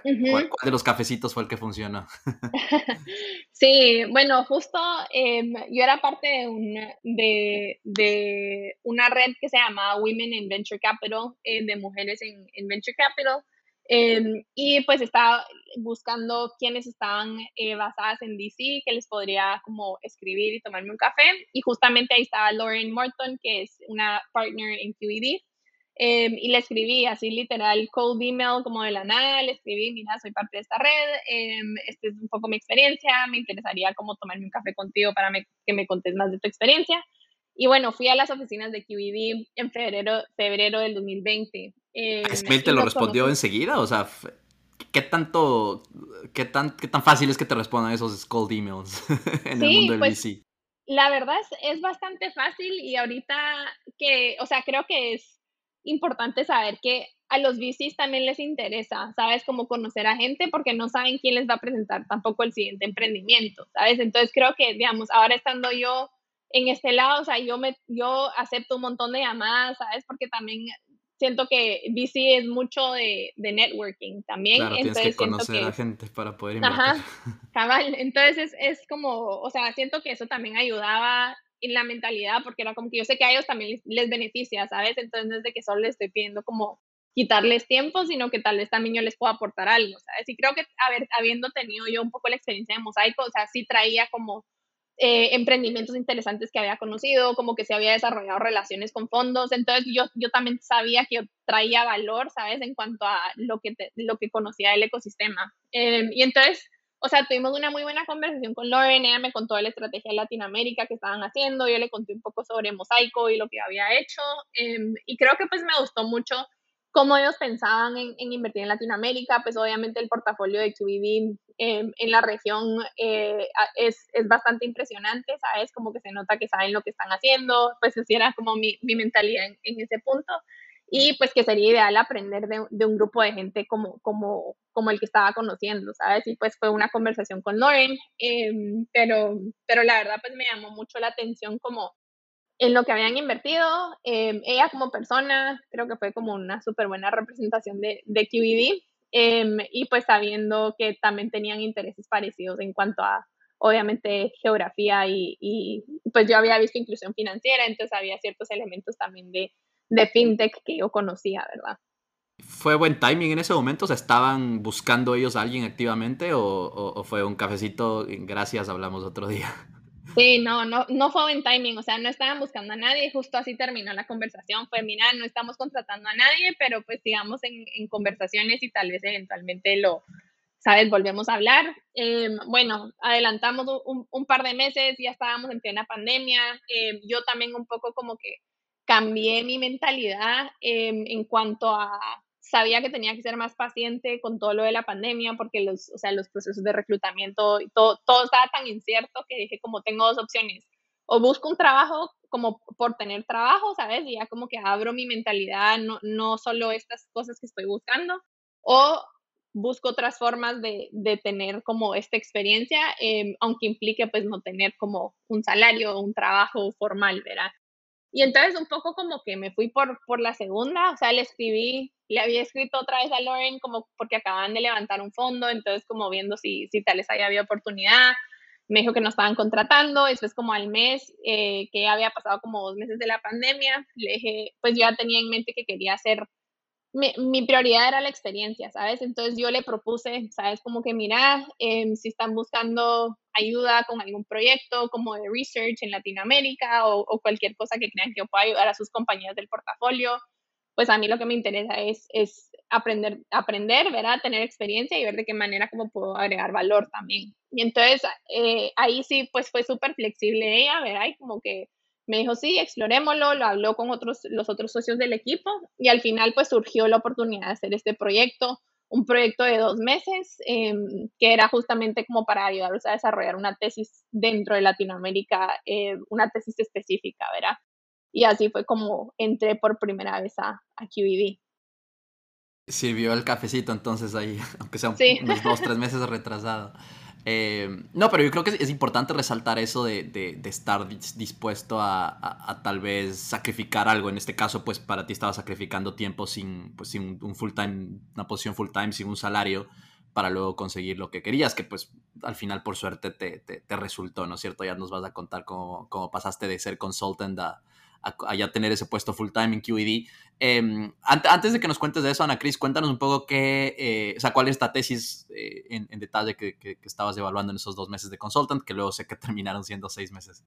¿Cuál, de los cafecitos fue el que funcionó? sí, bueno, justo em, yo era parte de una, de, de, una red que se llama Women in Venture Capital, eh, de mujeres en, en Venture Capital. Em, y pues estaba buscando quienes estaban eh, basadas en DC, que les podría como escribir y tomarme un café. Y justamente ahí estaba Lauren Morton, que es una partner en QED. Em, y le escribí así literal cold email como de la nada, le escribí, mira, soy parte de esta red, eh, esta es un poco mi experiencia, me interesaría como tomarme un café contigo para que me contes más de tu experiencia. Y bueno, fui a las oficinas de QED en febrero, febrero del 2020. Eh, te lo respondió enseguida? O sea, ¿qué tanto, qué tan, qué tan fácil es que te respondan esos cold emails en el mundo del pues, VC? La verdad es, es bastante fácil y ahorita que, o sea, creo que es importante saber que a los VCs también les interesa, ¿sabes? Como conocer a gente porque no saben quién les va a presentar tampoco el siguiente emprendimiento, ¿sabes? Entonces creo que, digamos, ahora estando yo en este lado, o sea, yo, me, yo acepto un montón de llamadas, ¿sabes? Porque también siento que VC es mucho de, de networking también. Claro, Entonces, tienes que conocer a gente para poder invertir. Ajá, cabal. Entonces es, es como, o sea, siento que eso también ayudaba la mentalidad, porque era como que yo sé que a ellos también les, beneficia, ¿sabes? Entonces no de que solo les estoy pidiendo como quitarles tiempo, sino que tal vez también yo les pueda aportar algo, ¿sabes? Y creo que haber, habiendo tenido yo un poco la experiencia de Mosaico, o sea, sí traía como eh, emprendimientos interesantes que había conocido, como que se había desarrollado relaciones con fondos, entonces yo, yo también sabía que traía valor, ¿sabes? En cuanto a lo que, lo que conocía del ecosistema. Eh, y entonces o sea, tuvimos una muy buena conversación con Lauren, ella me contó de la estrategia de Latinoamérica que estaban haciendo, yo le conté un poco sobre Mosaico y lo que había hecho, em, y creo que pues me gustó mucho cómo ellos pensaban en, invertir en Latinoamérica, pues obviamente el portafolio de QED em, en la región eh, es, es, bastante impresionante, ¿sabes? Como que se nota que saben lo que están haciendo, pues así era como mi, mi mentalidad en, en ese punto y pues que sería ideal aprender de, de, un grupo de gente como, como, como el que estaba conociendo, ¿sabes? Y pues fue una conversación con Lauren, em, pero, pero la verdad pues me llamó mucho la atención como en lo que habían invertido, em, ella como persona, creo que fue como una súper buena representación de, de QED, em, y pues sabiendo que también tenían intereses parecidos en cuanto a, obviamente, geografía y, y pues yo había visto inclusión financiera, entonces había ciertos elementos también de de fintech que yo conocía, ¿verdad? ¿Fue buen timing en ese momento? ¿O sea, estaban buscando ellos a alguien activamente o, fue un cafecito, gracias, hablamos otro día? Sí, no, no, no fue buen timing, o sea, no estaban buscando a nadie, justo así terminó la conversación, fue, mira, no estamos contratando a nadie, pero pues sigamos en, conversaciones y tal vez eventualmente lo, ¿sabes? Volvemos a hablar. Em, bueno, adelantamos un, par de meses, ya estábamos en plena pandemia, em, yo también un poco como que cambié mi mentalidad em, en cuanto a, sabía que tenía que ser más paciente con todo lo de la pandemia porque los, o sea, los procesos de reclutamiento todo, todo estaba tan incierto que dije como tengo dos opciones. O busco un trabajo como por tener trabajo, ¿sabes? Y ya como que abro mi mentalidad, no, no solo estas cosas que estoy buscando. O busco otras formas de, de tener como esta experiencia, em, aunque implique pues no tener como un salario o un trabajo formal, ¿verdad? Y entonces un poco como que me fui por, por la segunda, o sea, le escribí, le había escrito otra vez a Lauren como porque acaban de levantar un fondo, entonces como viendo si, si tal vez ahí había oportunidad, me dijo que no estaban contratando, después como al mes, eh, que había pasado como dos meses de la pandemia, le dije, pues yo ya tenía en mente que quería hacer mi, prioridad era la experiencia, ¿sabes? Entonces yo le propuse, ¿sabes? Como que mira, em, si están buscando ayuda con algún proyecto como de research en Latinoamérica o, cualquier cosa que crean que pueda ayudar a sus compañías del portafolio, pues a mí lo que me interesa es, es aprender, aprender, ¿verdad? Tener experiencia y ver de qué manera como puedo agregar valor también. Y entonces eh, ahí sí, pues fue súper flexible ella, ¿verdad? Y como que me dijo, sí, explorémoslo, lo habló con otros, los otros socios del equipo y al final pues surgió la oportunidad de hacer este proyecto, un proyecto de dos meses em, que era justamente como para ayudarlos a desarrollar una tesis dentro de Latinoamérica, eh, una tesis específica, ¿verdad? Y así fue como entré por primera vez a, a QED. Sirvió el cafecito entonces ahí, aunque sea unos dos, tres meses retrasado. Eh, no, pero yo creo que es, importante resaltar eso de, estar dispuesto a, tal vez sacrificar algo. En este caso, pues para ti estaba sacrificando tiempo sin, pues, sin un full time, una posición full time, sin un salario, para luego conseguir lo que querías, que pues al final por suerte te, resultó, ¿no es cierto? Ya nos vas a contar cómo, cómo pasaste de ser consultant a, a, ya tener ese puesto full time en QED. Em, antes de que nos cuentes de eso, Ana Cris, cuéntanos un poco qué, eh, o sea, cuál es esta tesis eh, en, detalle que, que, estabas evaluando en esos dos meses de consultant, que luego sé que terminaron siendo seis meses.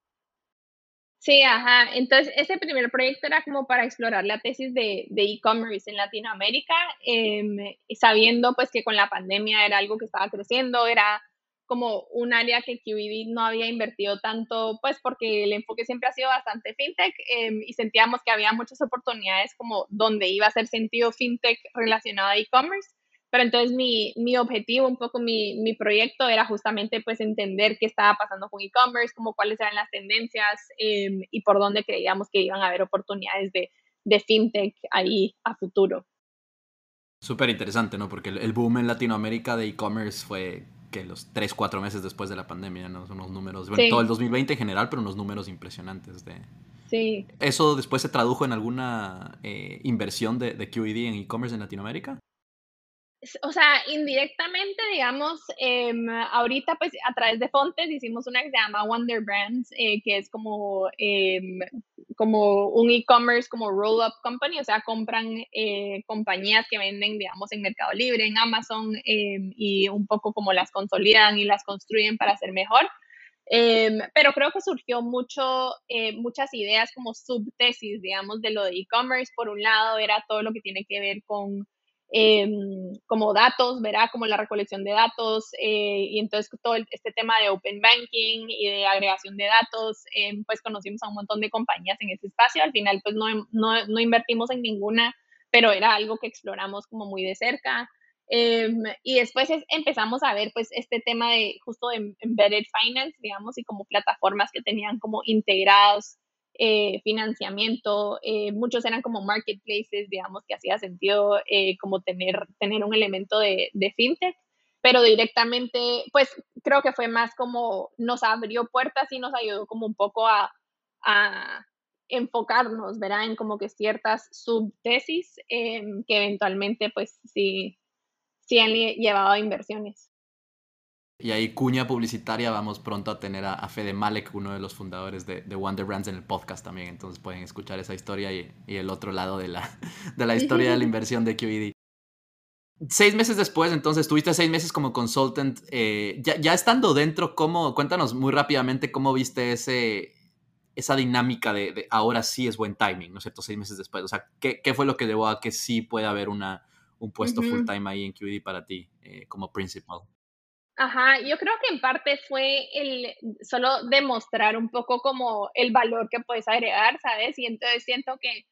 Sí, ajá. Entonces, ese primer proyecto era como para explorar la tesis de e-commerce en Latinoamérica, em, sabiendo pues que con la pandemia era algo que estaba creciendo, era como un área que QED no había invertido tanto, pues porque el enfoque siempre ha sido bastante fintech em, y sentíamos que había muchas oportunidades como donde iba a ser sentido fintech relacionado a e-commerce. Pero entonces mi, mi, objetivo, un poco mi, mi, proyecto era justamente pues entender qué estaba pasando con e-commerce, como cuáles eran las tendencias em, y por dónde creíamos que iban a haber oportunidades de, de fintech ahí a futuro. Súper interesante, ¿no? Porque el boom en Latinoamérica de e-commerce fue que los 3, 4 meses después de la pandemia, ¿no? Son unos números, bueno, todo el 2020 en general, pero unos números impresionantes de... Sí. ¿Eso después se tradujo en alguna eh, inversión de, de QED en e-commerce en Latinoamérica? O sea, indirectamente, digamos, em, ahorita pues a través de Fontes hicimos una que se llama Wonder Brands, eh, que es como, em, como un e-commerce, como roll-up company, o sea, compran eh, compañías que venden, digamos, en Mercado Libre, en Amazon, em, y un poco como las consolidan y las construyen para ser mejor. pero creo que surgió mucho, eh, muchas ideas como subtesis, digamos, de lo de e-commerce. Por un lado, era todo lo que tiene que ver con Em, como datos, verá como la recolección de datos eh, y entonces todo este tema de open banking y de agregación de datos, em, pues conocimos a un montón de compañías en ese espacio, al final pues no, no, no invertimos en ninguna, pero era algo que exploramos como muy de cerca. Em, y después empezamos a ver pues este tema de justo de embedded finance, digamos, y como plataformas que tenían como integrados eh, financiamiento, eh, muchos eran como marketplaces, digamos, que hacía sentido eh, como tener, tener un elemento de, fintech, pero directamente, pues creo que fue más como nos abrió puertas y nos ayudó como un poco a, a enfocarnos, ¿verdad? En como que ciertas subtesis que eventualmente, pues sí, sí han llevado a inversiones. Y ahí cuña publicitaria, vamos pronto a tener a, Fede Malek, uno de los fundadores de, Wonder Brands en el podcast también, entonces pueden escuchar esa historia y, el otro lado de la, de la historia de la inversión de QED. Seis meses después, entonces, tuviste seis meses como consultant. Eh, ya, estando dentro, ¿cómo, cuéntanos muy rápidamente cómo viste ese, esa dinámica de, ahora sí es buen timing, ¿no es cierto? Seis meses después. O sea, ¿qué, fue lo que llevó a que sí pueda haber una, un puesto full time ahí en QED para ti eh, como principal? Ajá, yo creo que en parte fue el solo demostrar un poco como el valor que puedes agregar, ¿sabes? Y entonces siento que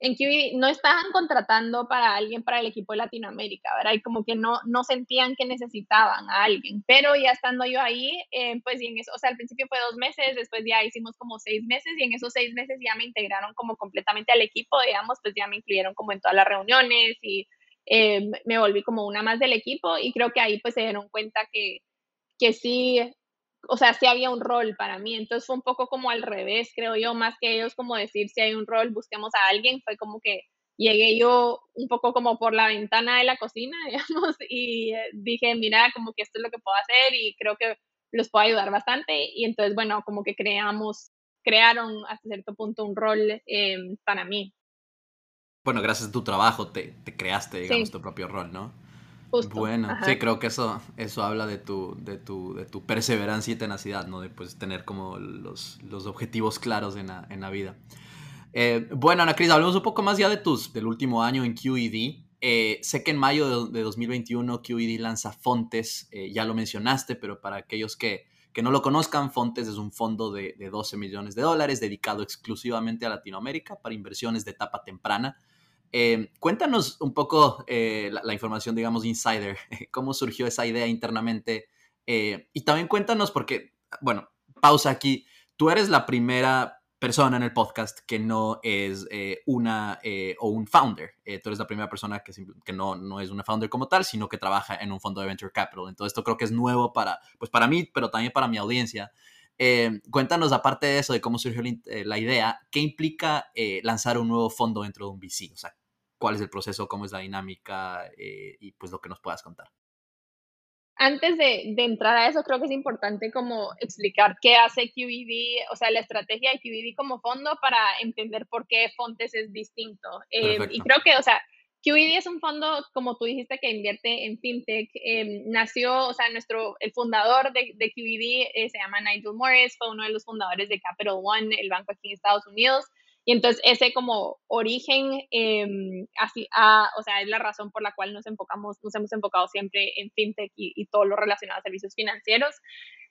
en Kiwi no estaban contratando para alguien para el equipo de Latinoamérica, ¿verdad? Y como que no, no sentían que necesitaban a alguien, pero ya estando yo ahí, eh, pues y en o sea, al principio fue dos meses, después ya hicimos como seis meses y en esos seis meses ya me integraron como completamente al equipo, digamos, pues ya me incluyeron como en todas las reuniones y eh, me volví como una más del equipo y creo que ahí pues se dieron cuenta que, que sí, o sea, sí había un rol para mí. Entonces fue un poco como al revés, creo yo, más que ellos como decir si hay un rol, busquemos a alguien, fue como que llegué yo un poco como por la ventana de la cocina, digamos, y eh, dije, mira, como que esto es lo que puedo hacer y creo que los puedo ayudar bastante. Y entonces, bueno, como que creamos, crearon hasta cierto punto un rol eh, para mí bueno, gracias a tu trabajo te, creaste, digamos, tu propio rol, ¿no? Bueno, sí, creo que eso, eso habla de tu, de, tu, de tu perseverancia y tenacidad, ¿no? De pues, tener como los, los objetivos claros en la, en la vida. Eh, bueno, Ana Cris, hablemos un poco más ya de tus, del último año en QED. Eh, sé que en mayo de, 2021 QED lanza Fontes, eh, ya lo mencionaste, pero para aquellos que, que no lo conozcan, Fontes es un fondo de, de 12 millones de dólares dedicado exclusivamente a Latinoamérica para inversiones de etapa temprana eh, cuéntanos un poco eh, la, información, digamos, insider, cómo surgió esa idea internamente. Eh, y también cuéntanos, porque, bueno, pausa aquí, tú eres la primera persona en el podcast que no es eh, una eh, o un founder. Eh, tú eres la primera persona que, que no, no, es una founder como tal, sino que trabaja en un fondo de venture capital. Entonces esto creo que es nuevo para, pues para mí, pero también para mi audiencia. cuéntanos, aparte de eso, de cómo surgió la, idea, ¿qué implica lanzar un nuevo fondo dentro de un VC? O sea, ¿cuál es el proceso, cómo es la dinámica y pues lo que nos puedas contar? Antes de, entrar a eso, creo que es importante como explicar qué hace QED, o sea, la estrategia de QED como fondo para entender por qué Fontes es distinto. Eh, y creo que, o sea, QED es un fondo, como tú dijiste, que invierte en fintech. Eh, nació, o sea, nuestro, el fundador de, de QED eh, se llama Nigel Morris, fue uno de los fundadores de Capital One, el banco aquí en Estados Unidos. Y entonces ese como origen, em, así, o sea, es la razón por la cual nos enfocamos, nos hemos enfocado siempre en fintech y, todo lo relacionado a servicios financieros.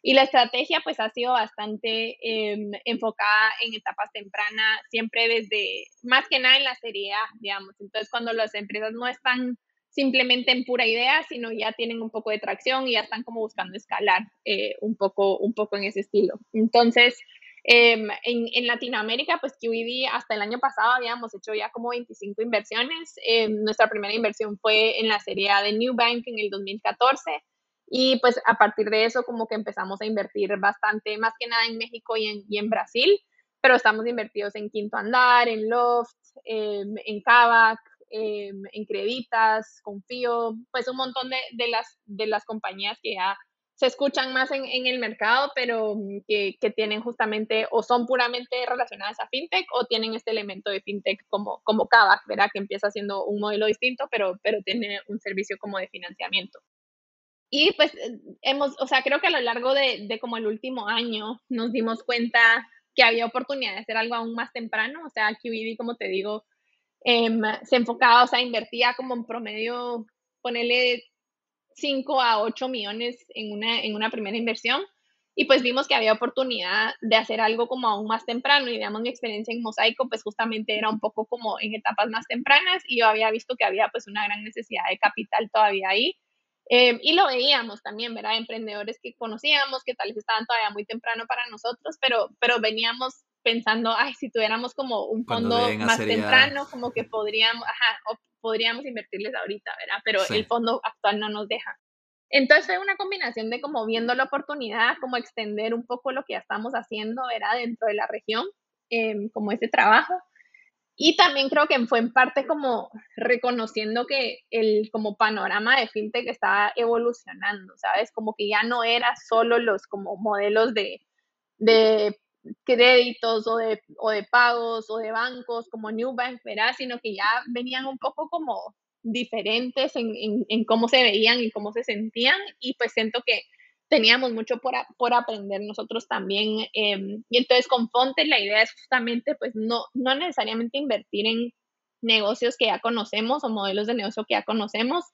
Y la estrategia pues ha sido bastante em, enfocada en etapas tempranas, siempre desde, más que nada en la serie A, digamos. Entonces cuando las empresas no están simplemente en pura idea, sino ya tienen un poco de tracción y ya están como buscando escalar eh, un, poco, un poco en ese estilo. Entonces, Em, en, Latinoamérica, pues QED hasta el año pasado habíamos hecho ya como 25 inversiones. Em, nuestra primera inversión fue en la serie A de New Bank en el 2014 y pues a partir de eso como que empezamos a invertir bastante, más que nada en México y en, y en Brasil, pero estamos invertidos en Quinto Andar, en Loft, em, en Kavak, en Creditas, Confío, pues un montón de, de, las, de las compañías que ya se escuchan más en, el mercado, pero mm, que, tienen justamente o son puramente relacionadas a fintech o tienen este elemento de fintech como, como Kavak, ¿verdad? Que empieza siendo un modelo distinto, pero, pero tiene un servicio como de financiamiento. Y pues eh, hemos, o sea, creo que a lo largo de, de como el último año nos dimos cuenta que había oportunidad de hacer algo aún más temprano, o sea, QED, como te digo, em, se enfocaba, o sea, invertía como en promedio, ponerle 5 a 8 millones en una, en una primera inversión. Y pues vimos que había oportunidad de hacer algo como aún más temprano. Y digamos, mi experiencia en Mosaico, pues justamente era un poco como en etapas más tempranas. Y yo había visto que había pues una gran necesidad de capital todavía ahí. Eh, y lo veíamos también, ¿verdad? Emprendedores que conocíamos, que tal vez estaban todavía muy temprano para nosotros, pero, pero veníamos pensando, ay, si tuviéramos como un fondo más temprano, como que podríamos, ajá, podríamos invertirles ahorita, ¿verdad? Pero el fondo actual no nos deja. Entonces fue una combinación de como viendo la oportunidad, como extender un poco lo que ya estamos haciendo, ¿verdad? Dentro de la región, em, como ese trabajo. Y también creo que fue en parte como reconociendo que el como panorama de fintech estaba evolucionando, ¿sabes? Como que ya no era solo los como modelos de, de créditos o de, o de pagos o de bancos como Newbank, ¿verdad? Sino que ya venían un poco como diferentes en, en, cómo se veían y cómo se sentían y pues siento que teníamos mucho por, por aprender nosotros también. Em, y entonces con Fontes la idea es justamente pues no, no necesariamente invertir en negocios que ya conocemos o modelos de negocio que ya conocemos,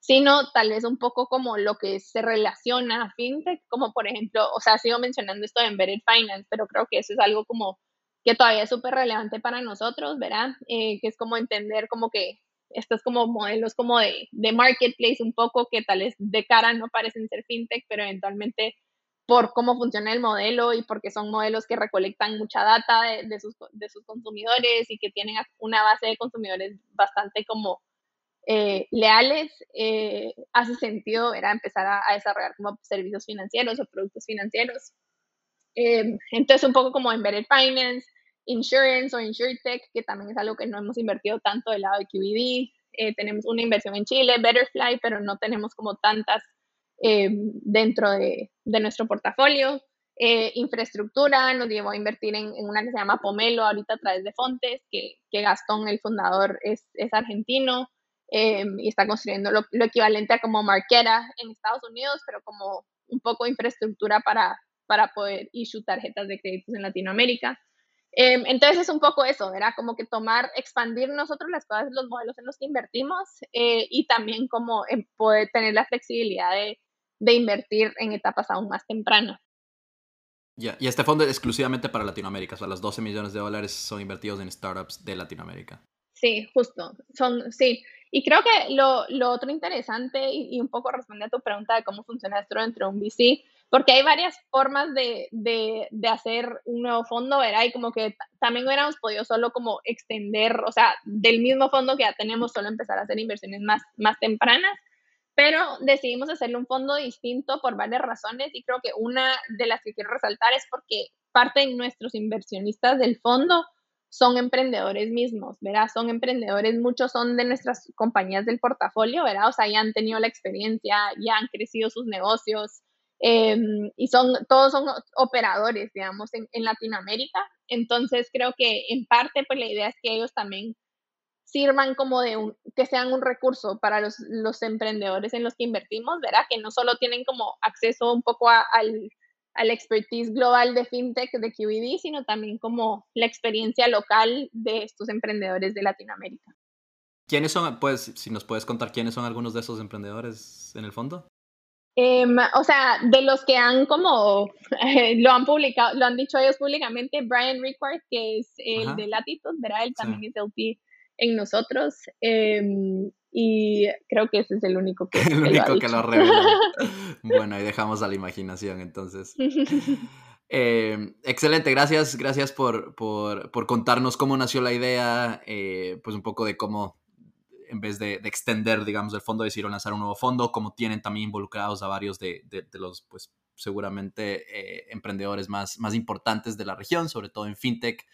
sino tal vez un poco como lo que se relaciona a fintech, como por ejemplo, o sea, sigo mencionando esto de embedded finance, pero creo que eso es algo como que todavía es súper relevante para nosotros, ¿verdad? Eh, que es como entender como que estos como modelos como de, de marketplace un poco que tal vez de cara no parecen ser fintech, pero eventualmente por cómo funciona el modelo y porque son modelos que recolectan mucha data de, de, sus, de sus consumidores y que tienen una base de consumidores bastante como eh, leales, eh, hace sentido era empezar a, desarrollar como servicios financieros o productos financieros. Eh, entonces, un poco como Embedded Finance, Insurance o InsurTech, que también es algo que no hemos invertido tanto del lado de QED. tenemos una inversión en Chile, Betterfly, pero no tenemos como tantas dentro de, nuestro portafolio. infraestructura nos llevó a invertir en, una que se llama Pomelo, ahorita a través de Fontes, que, Gastón, el fundador, es argentino. Em, y está construyendo lo, equivalente a como marquera en Estados Unidos, pero como un poco de infraestructura para, para poder issue tarjetas de créditos en Latinoamérica. Em, entonces es un poco eso, ¿verdad? Como que tomar, expandir nosotros las cosas, los modelos en los que invertimos eh, y también como poder tener la flexibilidad de, de invertir en etapas aún más tempranas. Ya, y este fondo es exclusivamente para Latinoamérica, o sea, los 12 millones de dólares son invertidos en startups de Latinoamérica. Sí, justo, son, sí, y creo que lo, lo otro interesante y, un poco responde a tu pregunta de cómo funciona esto dentro de un VC, porque hay varias formas de, de, de, hacer un nuevo fondo, ¿verdad? Y como que también hubiéramos podido solo como extender, o sea, del mismo fondo que ya tenemos, solo empezar a hacer inversiones más, más tempranas, pero decidimos hacerle un fondo distinto por varias razones y creo que una de las que quiero resaltar es porque parte de nuestros inversionistas del fondo son emprendedores mismos, ¿verdad? Son emprendedores, muchos son de nuestras compañías del portafolio, ¿verdad? O sea, ya han tenido la experiencia, ya han crecido sus negocios, Em, y son, todos son operadores, digamos, en, en, Latinoamérica. Entonces creo que en parte, pues la idea es que ellos también sirvan como de un, que sean un recurso para los, los emprendedores en los que invertimos, ¿verdad? Que no solo tienen como acceso un poco al, al expertise global de FinTech de QED, sino también como la experiencia local de estos emprendedores de Latinoamérica. ¿Quiénes son, pues, si nos puedes contar quiénes son algunos de esos emprendedores en el fondo? Em, o sea, de los que han como, lo han publicado, lo han dicho ellos públicamente, Brian Rickard, que es el de Latitud, ¿verdad? Él también es LP en nosotros. Em, y creo que ese es el único que, el único que lo ha revelado. bueno, ahí dejamos a la imaginación entonces. Em, excelente, gracias, gracias por, por, por, contarnos cómo nació la idea, eh, pues un poco de cómo en vez de, extender, digamos, el fondo, decidieron lanzar un nuevo fondo, como tienen también involucrados a varios de, los, pues, seguramente eh, emprendedores más, más importantes de la región, sobre todo en fintech.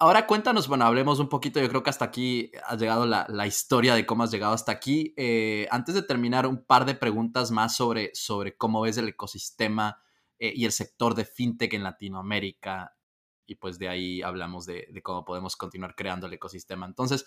Ahora cuéntanos, bueno, hablemos un poquito, yo creo que hasta aquí ha llegado la, historia de cómo has llegado hasta aquí. Eh, antes de terminar, un par de preguntas más sobre, sobre cómo ves el ecosistema eh, y el sector de fintech en Latinoamérica. Y pues de ahí hablamos de cómo podemos continuar creando el ecosistema. Entonces,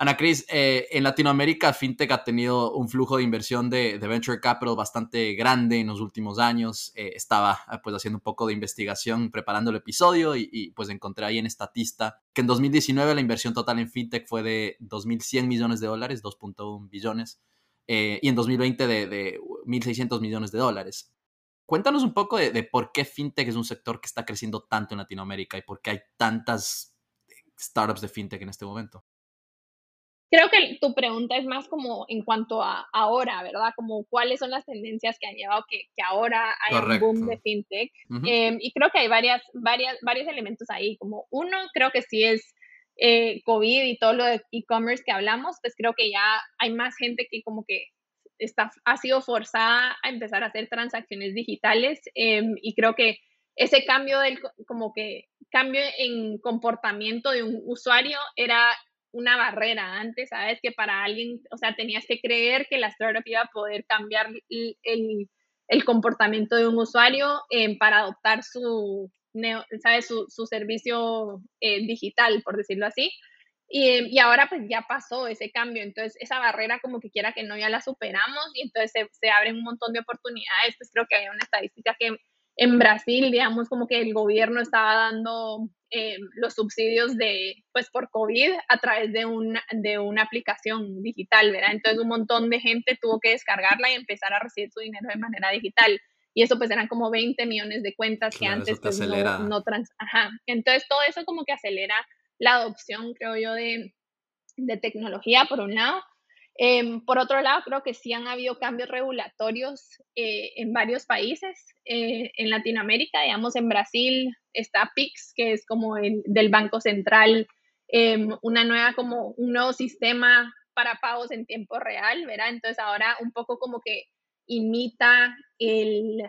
Ana Cris, eh, en Latinoamérica FinTech ha tenido un flujo de inversión de, Venture Capital bastante grande en los últimos años. Eh, estaba ah, pues haciendo un poco de investigación preparando el episodio y, pues encontré ahí en Estatista que en 2019 la inversión total en FinTech fue de 2.100 millones de dólares, 2.1 billones, eh, y en 2020 de, de 1.600 millones de dólares. Cuéntanos un poco de, de por qué FinTech es un sector que está creciendo tanto en Latinoamérica y por qué hay tantas startups de FinTech en este momento. Creo que tu pregunta es más como en cuanto a ahora, ¿verdad? Como cuáles son las tendencias que han llevado que, que ahora hay un boom de fintech. Em, y creo que hay varias, varias, varios elementos ahí. Como uno, creo que sí es eh, COVID y todo lo de e-commerce que hablamos, pues creo que ya hay más gente que como que está, ha sido forzada a empezar a hacer transacciones digitales em, y creo que ese cambio del como que cambio en comportamiento de un usuario era una barrera antes, ¿sabes? Que para alguien, o sea, tenías que creer que la startup iba a poder cambiar el, el, comportamiento de un usuario eh, para adoptar su, ¿sabes? Su, su servicio eh, digital, por decirlo así. Y, y, ahora pues ya pasó ese cambio, entonces esa barrera como que quiera que no ya la superamos y entonces se, se abren un montón de oportunidades, pues creo que hay una estadística que en Brasil, digamos, como que el gobierno estaba dando eh, los subsidios de, pues, por COVID a través de una, de una aplicación digital, ¿verdad? Entonces un montón de gente tuvo que descargarla y empezar a recibir su dinero de manera digital. Y eso pues eran como 20 millones de cuentas que antes pues, no, no trans Ajá. Entonces todo eso como que acelera la adopción, creo yo, de, de tecnología, por un lado. Em, por otro lado, creo que sí han habido cambios regulatorios eh, en varios países. Eh, en Latinoamérica, digamos, en Brasil está PIX, que es como el del Banco Central, em, una nueva, como un nuevo sistema para pagos en tiempo real, ¿verdad? Entonces ahora un poco como que imita el,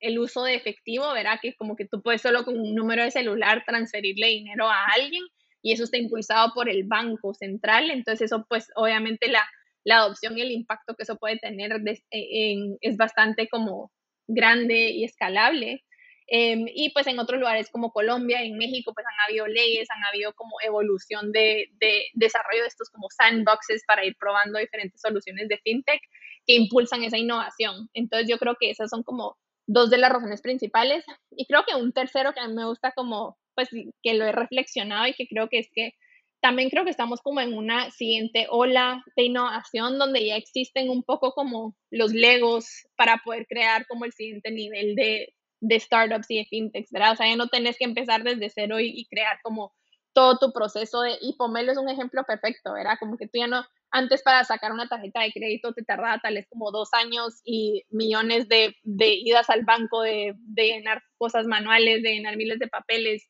el uso de efectivo, ¿verdad? Que como que tú puedes solo con un número de celular transferirle dinero a alguien y eso está impulsado por el Banco Central, entonces eso pues obviamente la la adopción y el impacto que eso puede tener eh, es bastante como grande y escalable. Em, y pues en otros lugares como Colombia, en México, pues han habido leyes, han habido como evolución de, de, desarrollo de estos como sandboxes para ir probando diferentes soluciones de fintech que impulsan esa innovación. Entonces yo creo que esas son como dos de las razones principales. Y creo que un tercero que a mí me gusta como, pues que lo he reflexionado y que creo que es que también creo que estamos como en una siguiente ola de innovación donde ya existen un poco como los legos para poder crear como el siguiente nivel de, de startups y de fintechs, ¿verdad? O sea, ya no tenés que empezar desde cero y, crear como todo tu proceso de, y Pomelo es un ejemplo perfecto, ¿verdad? Como que tú ya no, antes para sacar una tarjeta de crédito te tardaba tal vez como dos años y millones de, de idas al banco, de, de, llenar cosas manuales, de llenar miles de papeles.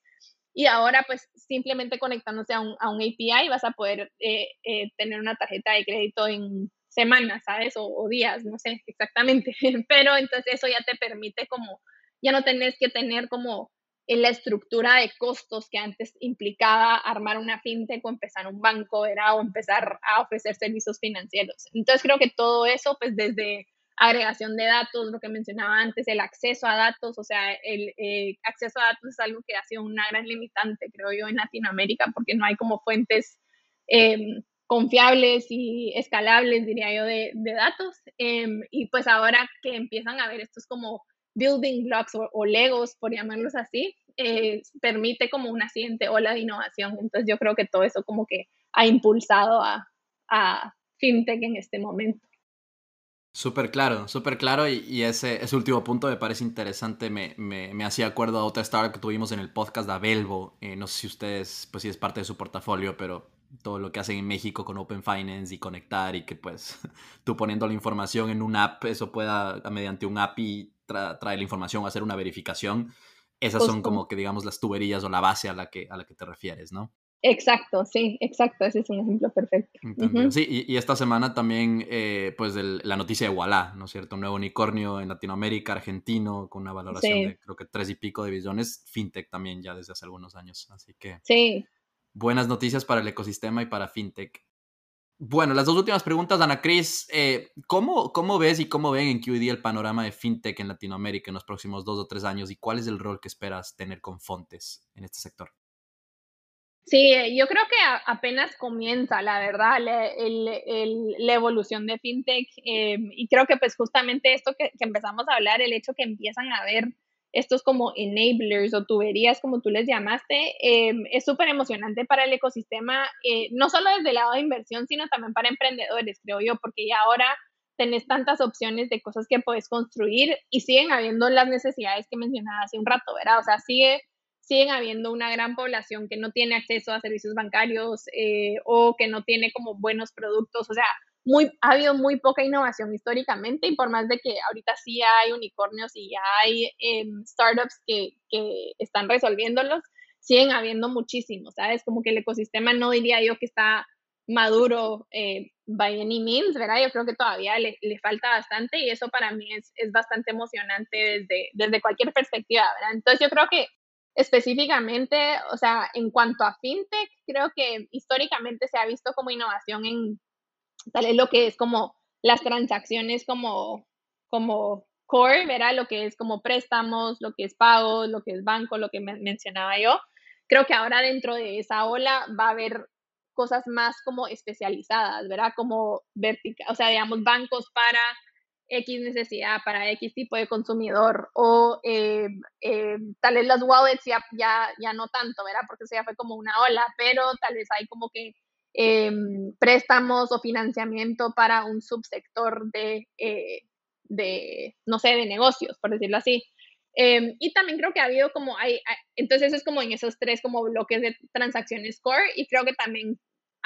Y ahora pues simplemente conectándose a un, a un API vas a poder eh, eh, tener una tarjeta de crédito en semanas, ¿sabes? O, o días, no sé exactamente. Pero entonces eso ya te permite como, ya no tenés que tener como en la estructura de costos que antes implicaba armar una fintech o empezar un banco, era o empezar a ofrecer servicios financieros. Entonces creo que todo eso, pues desde agregación de datos, lo que mencionaba antes, el acceso a datos, o sea, el eh, acceso a datos es algo que ha sido una gran limitante, creo yo, en Latinoamérica, porque no hay como fuentes em, confiables y escalables, diría yo, de, datos. Em, y pues ahora que empiezan a ver estos como building blocks o, legos, por llamarlos así, eh, permite como una siguiente ola de innovación. Entonces yo creo que todo eso como que ha impulsado a FinTech en este momento. Súper claro, súper claro y, ese, ese, último punto me parece interesante, me, me, me, hacía acuerdo a otra startup que tuvimos en el podcast de Abelvo, eh, no sé si ustedes, pues si es parte de su portafolio, pero todo lo que hacen en México con Open Finance y conectar y que pues tú poniendo la información en un app, eso pueda mediante un API trae la información, hacer una verificación. Esas son como que, digamos, las tuberías o la base a la que, a la que te refieres, ¿no? Exacto, sí, exacto, ese es un ejemplo perfecto. Sí, y, esta semana también, eh, pues, la noticia de Walla, ¿no es cierto? Un nuevo unicornio en Latinoamérica, argentino, con una valoración de creo que tres y pico de billones, fintech también ya desde hace algunos años, así que... Sí. Buenas noticias para el ecosistema y para fintech. Bueno, las dos últimas preguntas, Ana Cris. Eh, ¿cómo, ¿Cómo ves y cómo ven en QED el panorama de fintech en Latinoamérica en los próximos dos o tres años y cuál es el rol que esperas tener con Fontes en este sector? Sí, yo creo que apenas comienza, la verdad, la, la evolución de fintech em, y creo que pues justamente esto que, empezamos a hablar, el hecho que empiezan a ver estos como enablers o tuberías, como tú les llamaste, em, es súper emocionante para el ecosistema, eh, no solo desde el lado de inversión, sino también para emprendedores, creo yo, porque ya ahora tenés tantas opciones de cosas que puedes construir y siguen habiendo las necesidades que mencionaba hace un rato, ¿verdad? O sea, sigue, siguen habiendo una gran población que no tiene acceso a servicios bancarios eh, o que no tiene como buenos productos, o sea, ha habido muy poca innovación históricamente y por más de que ahorita sí hay unicornios y hay em, startups que, que, están resolviéndolos, siguen habiendo muchísimos, ¿sabes? Como que el ecosistema no diría yo que está maduro eh, by any means, ¿verdad? Yo creo que todavía le, le falta bastante y eso para mí es, es, bastante emocionante desde, desde cualquier perspectiva. Entonces yo creo que específicamente, o sea, en cuanto a fintech, creo que históricamente se ha visto como innovación en tal es lo que es como las transacciones como, como core, ¿verdad? Lo que es como préstamos, lo que es pagos, lo que es banco, lo que mencionaba yo. Creo que ahora dentro de esa ola va a haber cosas más como especializadas, ¿verdad? Como vertical, o sea, digamos, bancos para X necesidad, para X tipo de consumidor, o eh, eh, tal vez las wallets ya, ya, ya no tanto, ¿verdad? Porque eso ya fue como una ola, pero tal vez hay como que Em, préstamos o financiamiento para un subsector de, eh, de, no sé, de negocios, por decirlo así. Em, y también creo que ha habido como, hay, entonces es como en esos tres como bloques de transacciones core y creo que también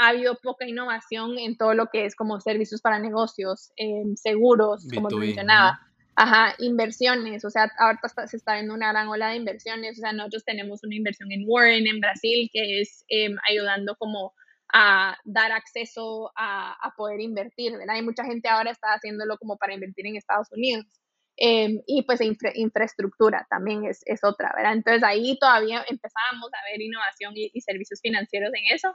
ha habido poca innovación en todo lo que es como servicios para negocios, em, seguros, como te mencionaba. Ajá, inversiones, o sea, ahorita se está viendo una gran ola de inversiones, o sea, nosotros tenemos una inversión en Warren, en Brasil, que es ayudando como a dar acceso a, a, poder invertir, ¿verdad? Hay mucha gente ahora está haciéndolo como para invertir en Estados Unidos. Em, y pues infraestructura también es, es, otra, ¿verdad? Entonces ahí todavía empezamos a ver innovación y, servicios financieros en eso,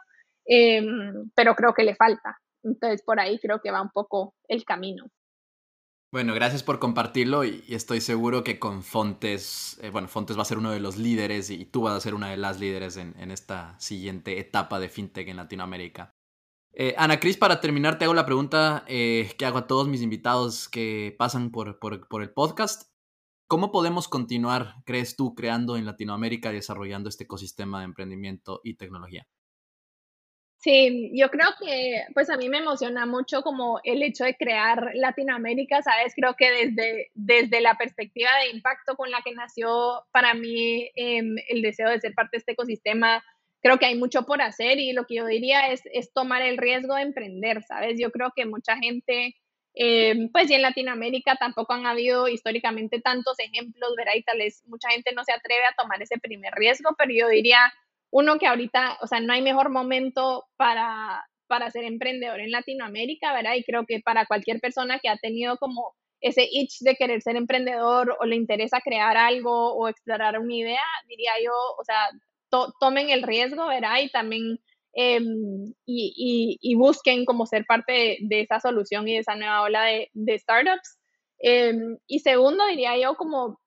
em, pero creo que le falta. Entonces por ahí creo que va un poco el camino. Bueno, gracias por compartirlo y, estoy seguro que con Fontes, eh, bueno, Fontes va a ser uno de los líderes y tú vas a ser una de las líderes en, esta siguiente etapa de FinTech en Latinoamérica. Eh, Ana Cris, para terminar, te hago la pregunta eh, que hago a todos mis invitados que pasan por, por el podcast. ¿Cómo podemos continuar, crees tú, creando en Latinoamérica y desarrollando este ecosistema de emprendimiento y tecnología? Sí, yo creo que pues a mí me emociona mucho como el hecho de crear Latinoamérica, ¿sabes? Creo que desde, desde la perspectiva de impacto con la que nació para mí em, el deseo de ser parte de este ecosistema, creo que hay mucho por hacer y lo que yo diría es, es tomar el riesgo de emprender, ¿sabes? Yo creo que mucha gente, eh, pues y en Latinoamérica tampoco han habido históricamente tantos ejemplos, ¿verdad? Y tal mucha gente no se atreve a tomar ese primer riesgo, pero yo diría, uno que ahorita, o sea, no hay mejor momento para, para ser emprendedor en Latinoamérica, ¿verdad? Y creo que para cualquier persona que ha tenido como ese itch de querer ser emprendedor o le interesa crear algo o explorar una idea, diría yo, o sea, tomen el riesgo, ¿verdad? Y también em, y, busquen como ser parte de, esa solución y de esa nueva ola de, startups. Em, y segundo, diría yo como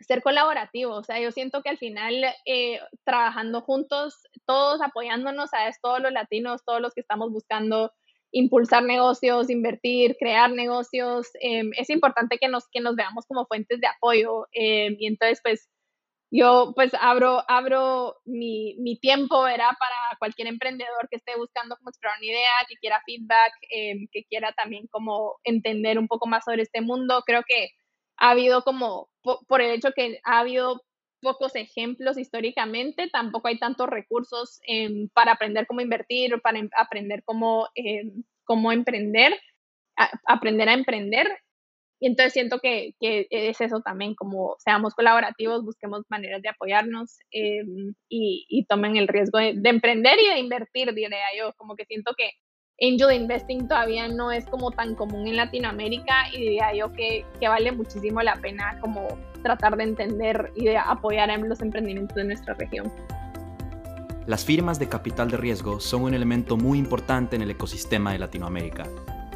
ser colaborativo, o sea, yo siento que al final eh, trabajando juntos, todos apoyándonos, a Todos los latinos, todos los que estamos buscando impulsar negocios, invertir, crear negocios, em, es importante que nos, que nos veamos como fuentes de apoyo. y entonces, pues, yo pues abro, abro mi, mi, tiempo, era para cualquier emprendedor que esté buscando como explorar una idea, que quiera feedback, em, que quiera también como entender un poco más sobre este mundo. Creo que ha habido como, por, el hecho que ha habido pocos ejemplos históricamente, tampoco hay tantos recursos em, para aprender cómo invertir, para em, aprender cómo, cómo emprender, aprender a emprender. Y entonces siento que, es eso también, como seamos colaborativos, busquemos maneras de apoyarnos y, tomen el riesgo de, emprender y de invertir, diría yo. Como que siento que angel investing todavía no es como tan común en Latinoamérica y diría yo que, que vale muchísimo la pena como tratar de entender y de apoyar en los emprendimientos de nuestra región. Las firmas de capital de riesgo son un elemento muy importante en el ecosistema de Latinoamérica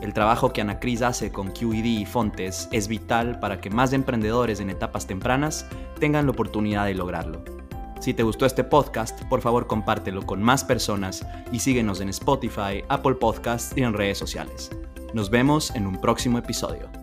el trabajo que Ana Cris hace con QED y Fontes es vital para que más emprendedores en etapas tempranas tengan la oportunidad de lograrlo. Si te gustó este podcast, por favor compártelo con más personas y síguenos en Spotify, Apple Podcasts y en redes sociales. Nos vemos en un próximo episodio.